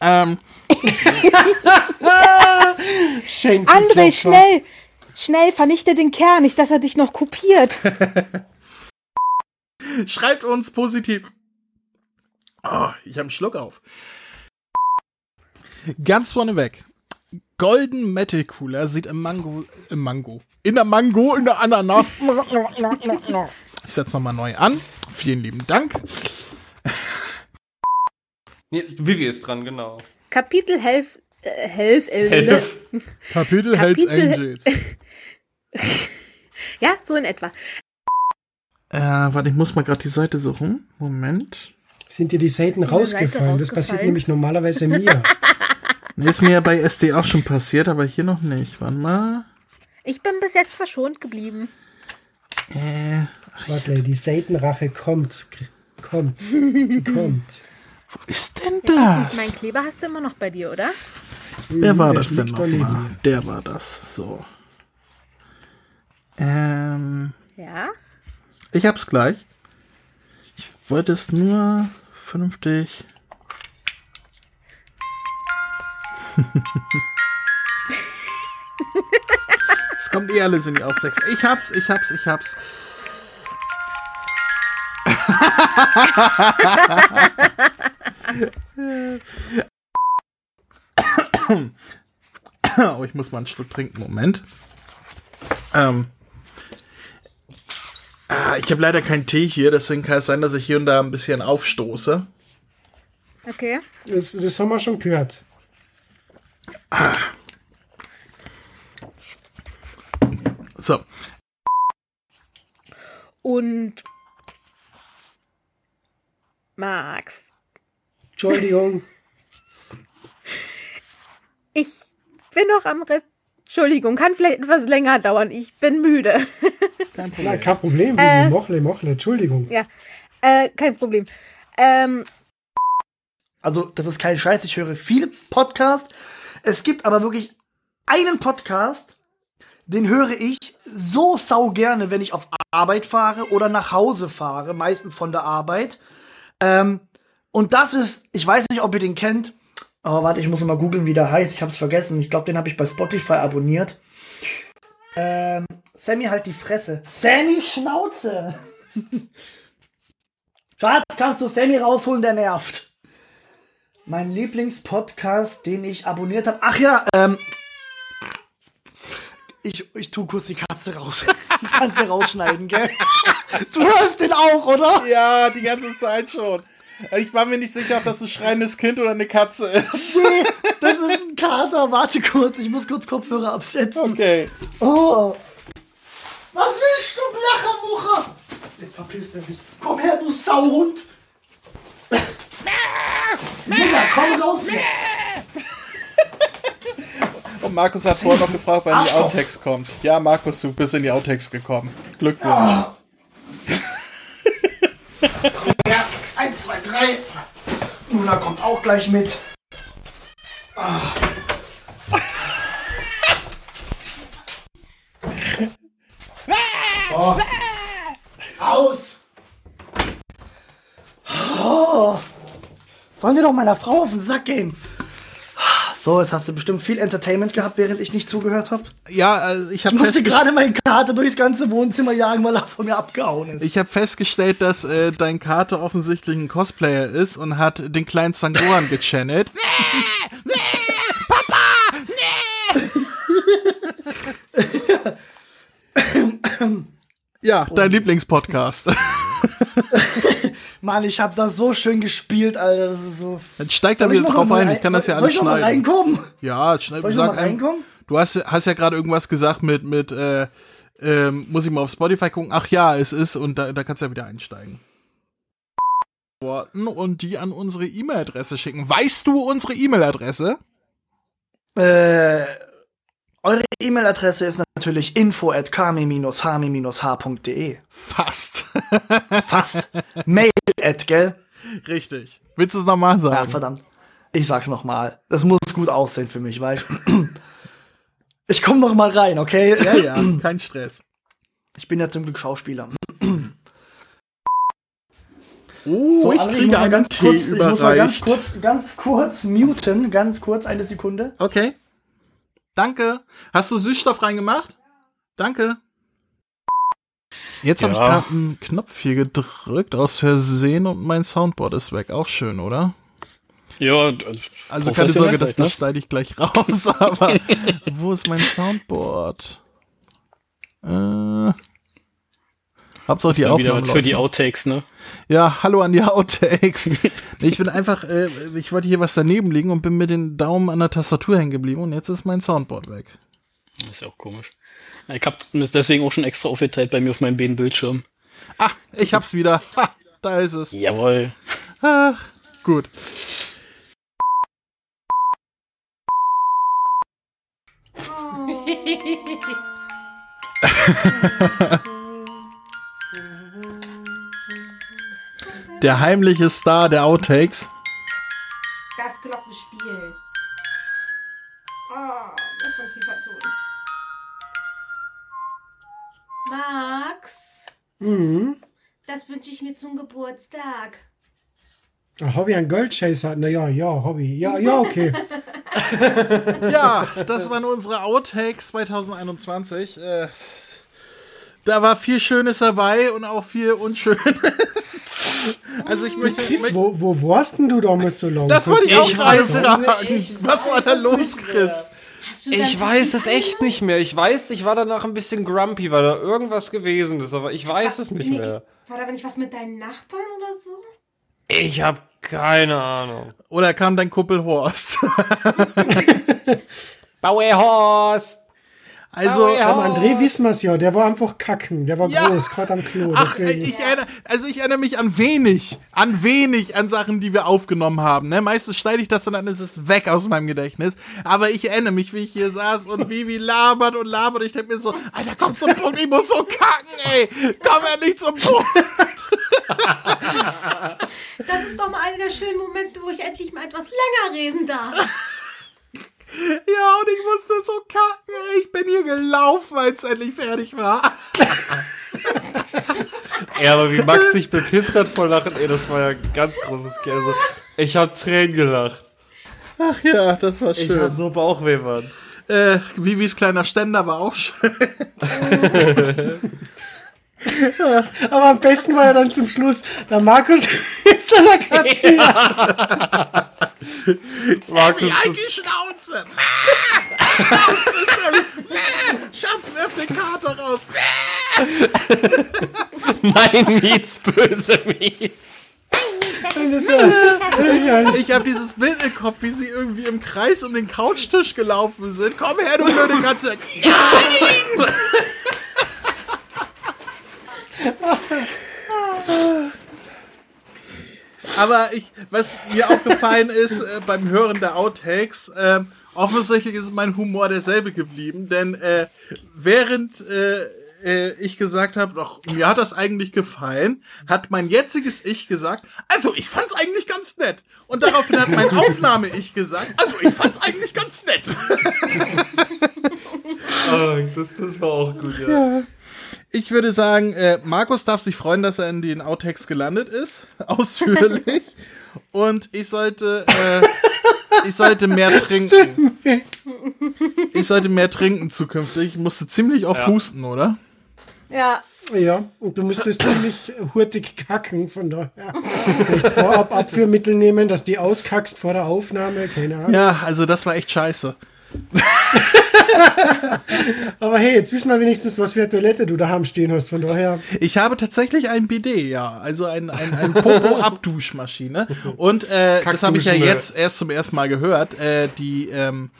Ähm. [LAUGHS] André, schnell. Schnell, vernichte den Kern, nicht, dass er dich noch kopiert. [LAUGHS] schreibt uns positiv. Oh, ich habe einen Schluck auf. Ganz vorneweg. Golden Metal Cooler sieht im Mango, im Mango, in der Mango, in der Ananas. [LAUGHS] Ich setze nochmal neu an. Vielen lieben Dank. Nee, Vivi ist dran, genau. Kapitel Health, äh, Health, äh, Helf. Kapitel Hells Kapitel- Angels. [LAUGHS] Ja, so in etwa. Äh, warte, ich muss mal gerade die Seite suchen. Moment. Sind dir die Seiten eine Seite rausgefallen? Das passiert rausgefallen? nämlich normalerweise mir. [LAUGHS] Nee, ist mir ja bei SD auch schon passiert, aber hier noch nicht. Warte mal. Ich bin bis jetzt verschont geblieben. Äh, Warte, die Satan-Rache kommt. Kommt. Sie [LAUGHS] kommt. Wo ist denn Mein das? Kleber hast du immer noch bei dir, oder? Wer war Der das denn nochmal? Der war das. So. Ähm, Ja. ich hab's gleich. Ich wollte es nur vernünftig. [LAUGHS] Es kommt eh alles in die Aussex. Ich hab's, ich hab's, ich hab's. [LAUGHS] Oh, ich muss mal einen Schluck trinken. Moment. Ähm. Ah, Ich habe leider keinen Tee hier, deswegen kann es sein, dass ich hier und da ein bisschen aufstoße. Okay. Das, das haben wir schon gehört. So, Und Max, Entschuldigung. [LAUGHS] ich bin noch am Re Entschuldigung, kann vielleicht etwas länger dauern. Ich bin müde. [LAUGHS] kein Na, Problem. kein Problem. Äh. Mochle, Mochle. Entschuldigung. ja, äh, kein Problem. Ähm, Also, das ist kein Scheiß, ich höre viel Podcast. Es gibt aber wirklich einen Podcast, den höre ich so sau gerne, wenn ich auf Arbeit fahre oder nach Hause fahre, meistens von der Arbeit. Ähm, und das ist, ich weiß nicht, ob ihr den kennt. Aber warte, ich muss mal googeln, wie der heißt. Ich hab's vergessen. Ich glaube, den habe ich bei Spotify abonniert. Ähm, Sammy halt die Fresse. Sammy Schnauze! [LAUGHS] Schatz, kannst du Sammy rausholen, der nervt. Mein Lieblingspodcast, den ich abonniert habe. Ach ja, ähm. Ich, ich tu kurz die Katze raus. Das kannst du rausschneiden, gell? Du hörst den auch, oder? Ja, die ganze Zeit schon. Ich war mir nicht sicher, ob das ein schreiendes Kind oder eine Katze ist. Nee, das ist ein Kater. Warte kurz, ich muss kurz Kopfhörer absetzen. Okay. Oh. Was willst du, Blachermucher? Jetzt verpisst er sich. Komm her, du Sauhund. Mega, komm raus. [LAUGHS] Und Markus hat vorher noch gefragt, wann die. Outtakes kommt. Ja, Markus, du bist in die Outtakes gekommen. Glückwunsch. Ja, eins, zwei, drei. Luna kommt auch gleich mit. Ah. So. Aus. Oh. Sollen wir doch meiner Frau auf den Sack gehen? So, jetzt hast du bestimmt viel Entertainment gehabt, während ich nicht zugehört habe. Ja, also ich Ich habe musste festgestellt, gerade meine Karte durchs ganze Wohnzimmer jagen, weil er von mir abgehauen ist. ich hab festgestellt, dass äh, dein Kater offensichtlich ein Cosplayer ist und hat den kleinen Zangoran gechannelt. [LAUGHS] Ja, dein Lieblingspodcast. [LAUGHS] Mann, ich habe das so schön gespielt, Alter. Das ist so. Dann steig da Soll wieder noch drauf mal ein. Ich kann das ja soll alles ich noch mal schneiden. reinkommen? Ja, schnell. Soll ich noch Sag mal einem, reinkommen? du hast, hast ja gerade irgendwas gesagt mit, mit äh, ähm, muss ich mal auf Spotify gucken? Ach ja, es ist und da, da kannst du ja wieder einsteigen. Und die an unsere E-Mail-Adresse schicken. Weißt du unsere E-Mail-Adresse? Äh, eure E-Mail-Adresse ist natürlich info at kami-hami-h.de. Fast. Fast. Mail at, gell? Richtig. Willst du es nochmal Ja, sagen? verdammt. Ich sag's nochmal. Das muss gut aussehen für mich, du? [CLEARS THROAT] Ich komm noch mal rein, okay? ja, ja, [CLEARS THROAT] kein Stress. Ich bin ja zum Glück Schauspieler. [CLEARS THROAT] Oh, ich André, kriege mal einen ganz Tee kurz, Ich muss mal ganz überreicht. kurz, ganz kurz muten. Ganz kurz, eine Sekunde. Okay. Danke. Hast du Süßstoff reingemacht? Danke. Jetzt habe ich Ja. gerade einen Knopf hier gedrückt aus Versehen und mein Soundboard ist weg. Auch schön, oder? Ja, Also keine Sorge, das, das schneide ich gleich [LAUGHS] raus, aber [LAUGHS] wo ist mein Soundboard? Äh, Hauptsache die die wieder Aufnahme was für die. Outtakes, ne? Ja, hallo an die Outtakes. [LAUGHS] Ich bin einfach, äh, ich wollte hier was daneben liegen und bin mit den Daumen an der Tastatur hängen geblieben und jetzt ist mein Soundboard weg. Das ist ja auch komisch. Ich habe deswegen auch schon extra aufgeteilt bei mir auf meinem Bildschirm. Ah, ich hab's wieder. Ha, da ist es. Jawohl. Ach, gut. [LAUGHS] Der heimliche Star der Outtakes. Das Glockenspiel. Oh, das von tiefer Ton. Max, Mhm. das wünsche ich mir zum Geburtstag. Hobby ein Goldchaser. Naja, ja, Hobby. Ja, ja, okay. [LAUGHS] Ja, das waren unsere Outtakes 2021. Äh, da war viel Schönes dabei und auch viel Unschönes. [LAUGHS] Also ich möchte. Chris, wo, wo warst denn du damals so lange? das wollte ich auch gerade weiß es fragen. nicht. Was war da los, Chris? Ich weiß es echt nicht mehr. Ich weiß, ich war danach ein bisschen grumpy, weil da irgendwas gewesen ist, aber ich weiß es nicht Nee, mehr. Ich, war da nicht was mit deinen Nachbarn oder so? Ich habe keine Ahnung. Oder kam dein Kumpel Horst? [LAUGHS] Bauerhorst! Also, Oh, ja. Am André wissen wir's ja, der war einfach kacken. Der war Ja. groß, gerade am Klo. Ach, ich erinnere, also ich erinnere mich an wenig, an wenig an Sachen, die wir aufgenommen haben. Ne? Meistens schneide ich das und dann ist es weg aus meinem Gedächtnis. Aber ich erinnere mich, wie ich hier saß und Vivi labert und labert. Ich denke mir so, Alter, komm zum Punkt, ich muss so kacken, ey. Komm endlich zum Punkt. Das ist doch mal einer der schönen Momente, wo ich endlich mal etwas länger reden darf. Ja, und ich musste so kacken, ey. Ich bin hier gelaufen, als es endlich fertig war. Ja, aber wie Max sich bepisst hat vor Lachen, ey, das war ja ein ganz großes Käse. Ich hab Tränen gelacht. Ach ja, das war Ich schön. hab so Bauchweh, Mann. Äh, Vivis kleiner Ständer war auch schön. [LAUGHS] Aber am besten war ja dann zum Schluss der Markus [LAUGHS] mit seiner Katze. Markus, Halt das, die Schnauze! Schnauze, Sammy! Schatz, wirf den Kater raus! mein Miets, böse ist ja, ja, Ich habe dieses Bild im Kopf, wie sie irgendwie im Kreis um den Couchtisch gelaufen sind. Komm her, du blöde Katze! Aber ich, was mir aufgefallen ist äh, beim Hören der Outtakes, äh, offensichtlich ist mein Humor derselbe geblieben, denn äh, während äh, äh, ich gesagt habe, doch, mir hat das eigentlich gefallen, hat mein jetziges Ich gesagt, also ich fand's eigentlich ganz nett. Und daraufhin hat mein [LAUGHS] Aufnahme-Ich gesagt, also ich fand's eigentlich ganz nett. Oh, [LAUGHS] das, das war auch gut, ja. Ich würde sagen, äh, Markus darf sich freuen, dass er in den Outtakes gelandet ist, [LAUGHS] ausführlich. Und ich sollte, äh, ich sollte mehr trinken. Ich sollte mehr trinken zukünftig. Ich musste ziemlich oft Ja. husten, oder? Ja. ja, und du müsstest ziemlich hurtig kacken, von daher. Vielleicht vorab Abführmittel nehmen, dass die auskackst vor der Aufnahme, keine Ahnung. Ja, also das war echt scheiße. [LAUGHS] Aber hey, jetzt wissen wir wenigstens, was für eine Toilette du daheim stehen hast, von daher. Ich habe tatsächlich ein Bidet, ja. Also ein, ein, ein Popo-Abduschmaschine. Und äh, das habe ich ja jetzt erst zum ersten Mal gehört. Äh, die ähm,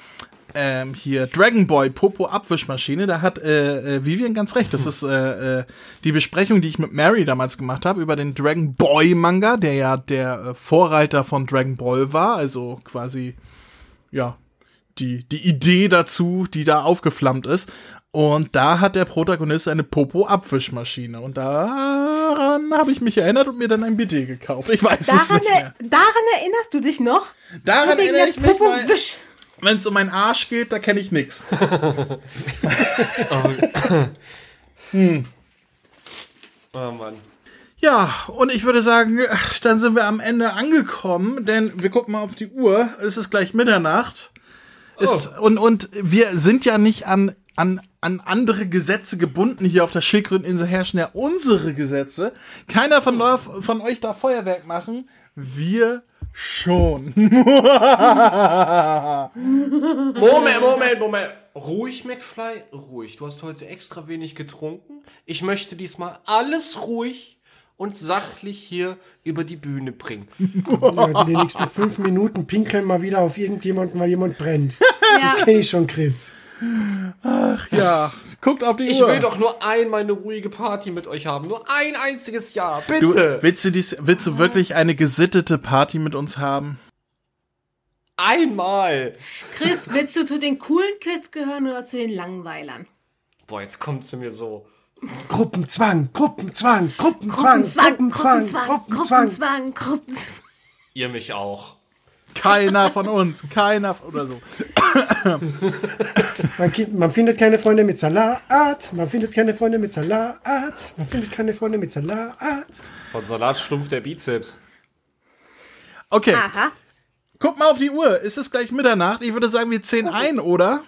ähm, hier Dragon Boy Popo Abwischmaschine, da hat äh, äh, Vivian ganz recht. Das [LAUGHS] ist äh, äh, die Besprechung, die ich mit Mary damals gemacht habe über den Dragon Boy Manga, der ja der äh, Vorreiter von Dragon Ball war, also quasi ja die die Idee dazu, die da aufgeflammt ist. Und da hat der Protagonist eine Popo-Abwischmaschine. Und daran habe ich mich erinnert und mir dann ein Bidet gekauft. Ich weiß es Daran, nicht er, mehr. daran erinnerst du dich noch? Daran erinnere ich mich, Popo-Wisch. Wenn es um meinen Arsch geht, da kenne ich nix. [LAUGHS] Oh Mann. Ja, und ich würde sagen, dann sind wir am Ende angekommen, denn wir gucken mal auf die Uhr. Es ist gleich Mitternacht. Es, und, und wir sind ja nicht an, an, an andere Gesetze gebunden. Hier auf der Schildkröteninsel herrschen ja unsere Gesetze. Keiner von, eu- von euch darf Feuerwerk machen. Wir schon. [LAUGHS] Moment, Moment, Moment. Ruhig, McFly, ruhig. Du hast heute extra wenig getrunken. Ich möchte diesmal alles ruhig und sachlich hier über die Bühne bringen. Ja, in den nächsten fünf Minuten pinkeln mal wieder auf irgendjemanden, weil jemand brennt. Das kenne ich schon, Chris. ja, guckt auf die Ich Uhr. will doch nur einmal eine ruhige Party mit euch haben. Nur ein einziges Jahr. du, Bitte. willst, du dies, willst du wirklich eine gesittete Party mit uns haben? Einmal. Chris, willst du zu den coolen Kids gehören oder zu den Langweilern? Boah, jetzt kommt sie mir so. Gruppenzwang, Gruppenzwang, Gruppenzwang, Gruppenzwang, Gruppenzwang, Gruppenzwang, Gruppenzwang. Ihr mich auch. Keiner von uns, keiner oder so. Man, man findet keine Freunde mit Salat, man findet keine Freunde mit Salat, man findet keine Freunde mit Salat. Von Salat stumpft der Bizeps. Okay, Aha. guck mal auf die Uhr. Es ist gleich Mitternacht. Ich würde sagen, wir zählen ein, oder?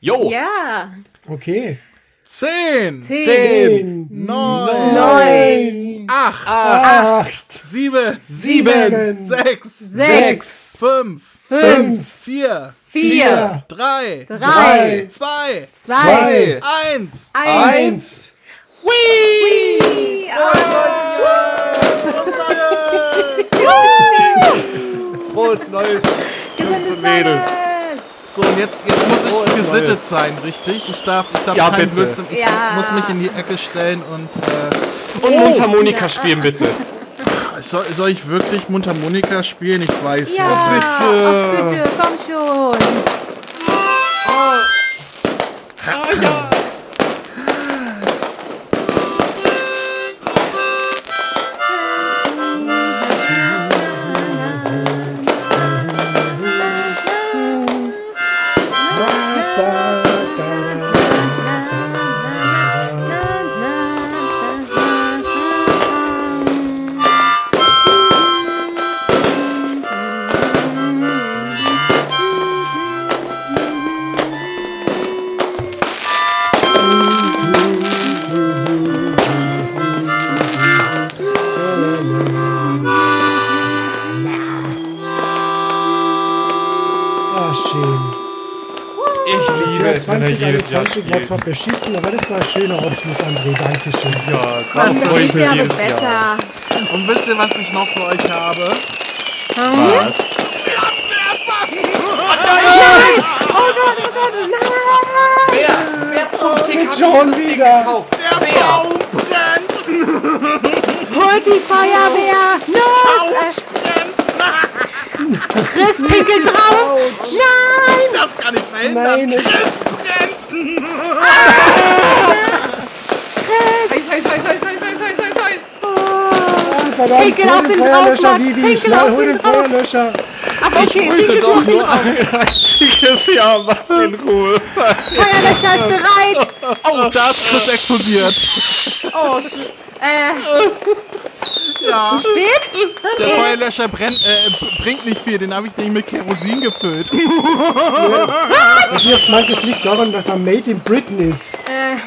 Jo! Ja. Okay. Zehn, Zehn, neun, neun, acht, acht, sieben, sieben, sechs, sechs, fünf, fünf, vier, vier, drei, drei, zwei, zwei, eins. eins. Frohes Neues, Jungs und Mädels. So, und jetzt, jetzt muss ich gesittet Neues. sein, richtig? Ich darf, ich darf Ja, keinen bitte. Blödsinn. Ich Ja. muss mich in die Ecke stellen und äh, Und Mundharmonika spielen bitte. soll, soll ich wirklich Mundharmonika spielen? Ich weiß Ja, nicht. ach, bitte, komm schon. Ah, 2021 war zwar beschissen, aber das war ein schöner Abschluss, André. Dankeschön. Ja, Das Nächstes mich Jahr jedes Jahr. besser. Und wisst ihr, was ich noch für euch habe? Was? Wer? Wer zum Fick hat dieses Ding wieder. gekauft? Der Baum brennt! Holt die Feuerwehr! Los! Couch brennt! Chris pinkelt drauf! Nein! Das kann ich verhindern! Nein, es- Chris brennt! Heiß, heiß, heiß, heiß, heiß, heiß, heiß, heiß, heiß. Ah, verdammt, Pinkel hol auf den drauf, Feuerlöscher, Max, Vivi. pinkel Schnell, auf hol den. Feuerlöscher. Aber okay, Ich wollte doch nur drauf. ein einziges Jahr machen in Ruhe. Feuerlöscher ist bereit! Oh, da ist Chris explodiert. Oh, sch- äh, Ja, spät? der Feuerlöscher brennt, äh, bringt nicht viel, den habe ich nicht mit Kerosin gefüllt. Ich meinte, es liegt daran, dass er made in Britain ist. Äh.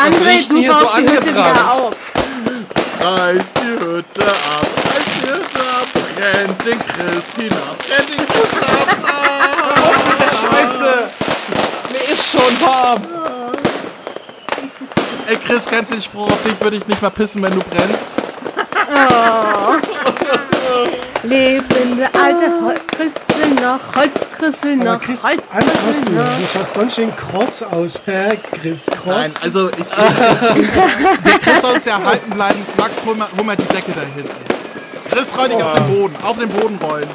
André, riecht du hier so baust die Hütte wieder auf. Reiß die Hütte ab, reiß die Hütte ab, brennt den Chris hinab, brennt den Chris ab. Ah. Scheiße. Mir ist schon warm. Ey Chris, kennst du den Spruch, auf dich würde ich nicht mal pissen, wenn du brennst? Lebende alte Holzkrissel noch, Holzkrissel noch, Holzkrissel du. noch. Du schaust ganz schön kross aus. Hä, Chris, kross. Nein, also ich. Der Chris soll uns ja halten bleiben. Max, hol mal, hol mal die Decke da hinten. Chris, roll dich auf den Boden. Auf den Boden rollen.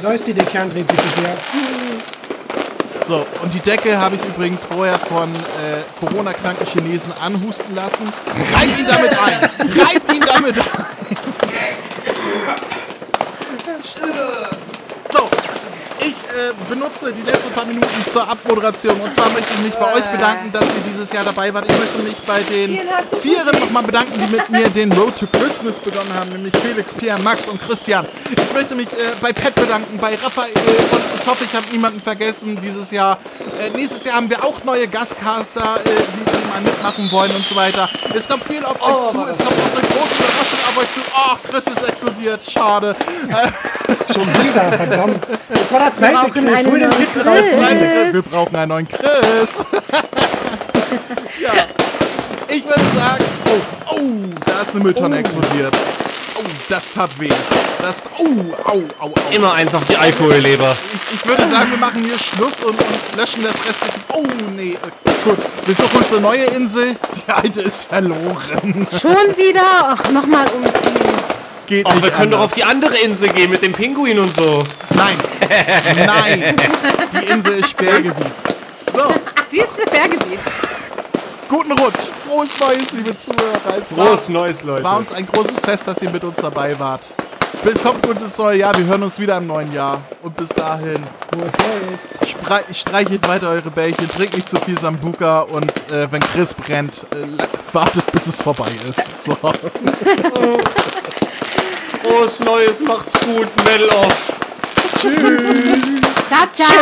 Da ist die Decke, André, bitte sehr. So, und die Decke habe ich übrigens vorher von äh, Corona-kranken Chinesen anhusten lassen. Reib ihn damit ein! Reib ihn damit ein! So, ich äh, benutze die letzten paar Minuten zur Abmoderation. Und zwar möchte ich mich bei euch bedanken, dass ihr dieses Jahr dabei wart. Ich möchte mich bei den Vieren nochmal bedanken, die mit mir den Road to Christmas begonnen haben, nämlich Felix, Pierre, Max und Christian. Ich möchte mich äh, bei Pat bedanken, bei Raphael und ich hoffe, ich habe niemanden vergessen dieses Jahr. Äh, nächstes Jahr haben wir auch neue Gastcaster, äh, die, die mal mitmachen wollen und so weiter. Es kommt viel auf euch zu, es kommt auch eine große Überraschung auf euch zu. Oh, Chris ist explodiert, schade. Schon wieder, verdammt. Das war der zweite brauchen einen neuen Chris. Wir brauchen einen neuen Chris. [LAUGHS] ja. Ich würde sagen, oh, oh, da ist eine Mülltonne explodiert. Oh, das tat weh. Das, oh, au, au, au. Immer eins auf die Alkoholleber. Ich, ich würde sagen, wir machen hier Schluss und, und löschen das restliche. Oh, nee. äh, Gut, wir suchen uns eine neue Insel. Die alte ist verloren. Schon wieder? Ach, nochmal umziehen. Geht Ach, nicht wir können doch anders. auf die andere Insel gehen mit dem Pinguin und so. Nein. Nein. Die Insel ist Sperrgebiet. So. Die ist gewesen. Guten Rutsch. Frohes Neues, liebe Zuhörer. Es Frohes war, Neues, Leute. war uns ein großes Fest, dass ihr mit uns dabei wart. Kommt gut ins neue Jahr. Wir hören uns wieder im neuen Jahr. Und bis dahin, Frohes Neues. sprei streichelt weiter eure Bällchen, trinkt nicht zu viel Sambuka und äh, wenn Chris brennt, äh, wartet, bis es vorbei ist. So. [LAUGHS] Frohes Neues, macht's gut, Metal off. [LAUGHS] Tschüss. Ciao, ciao.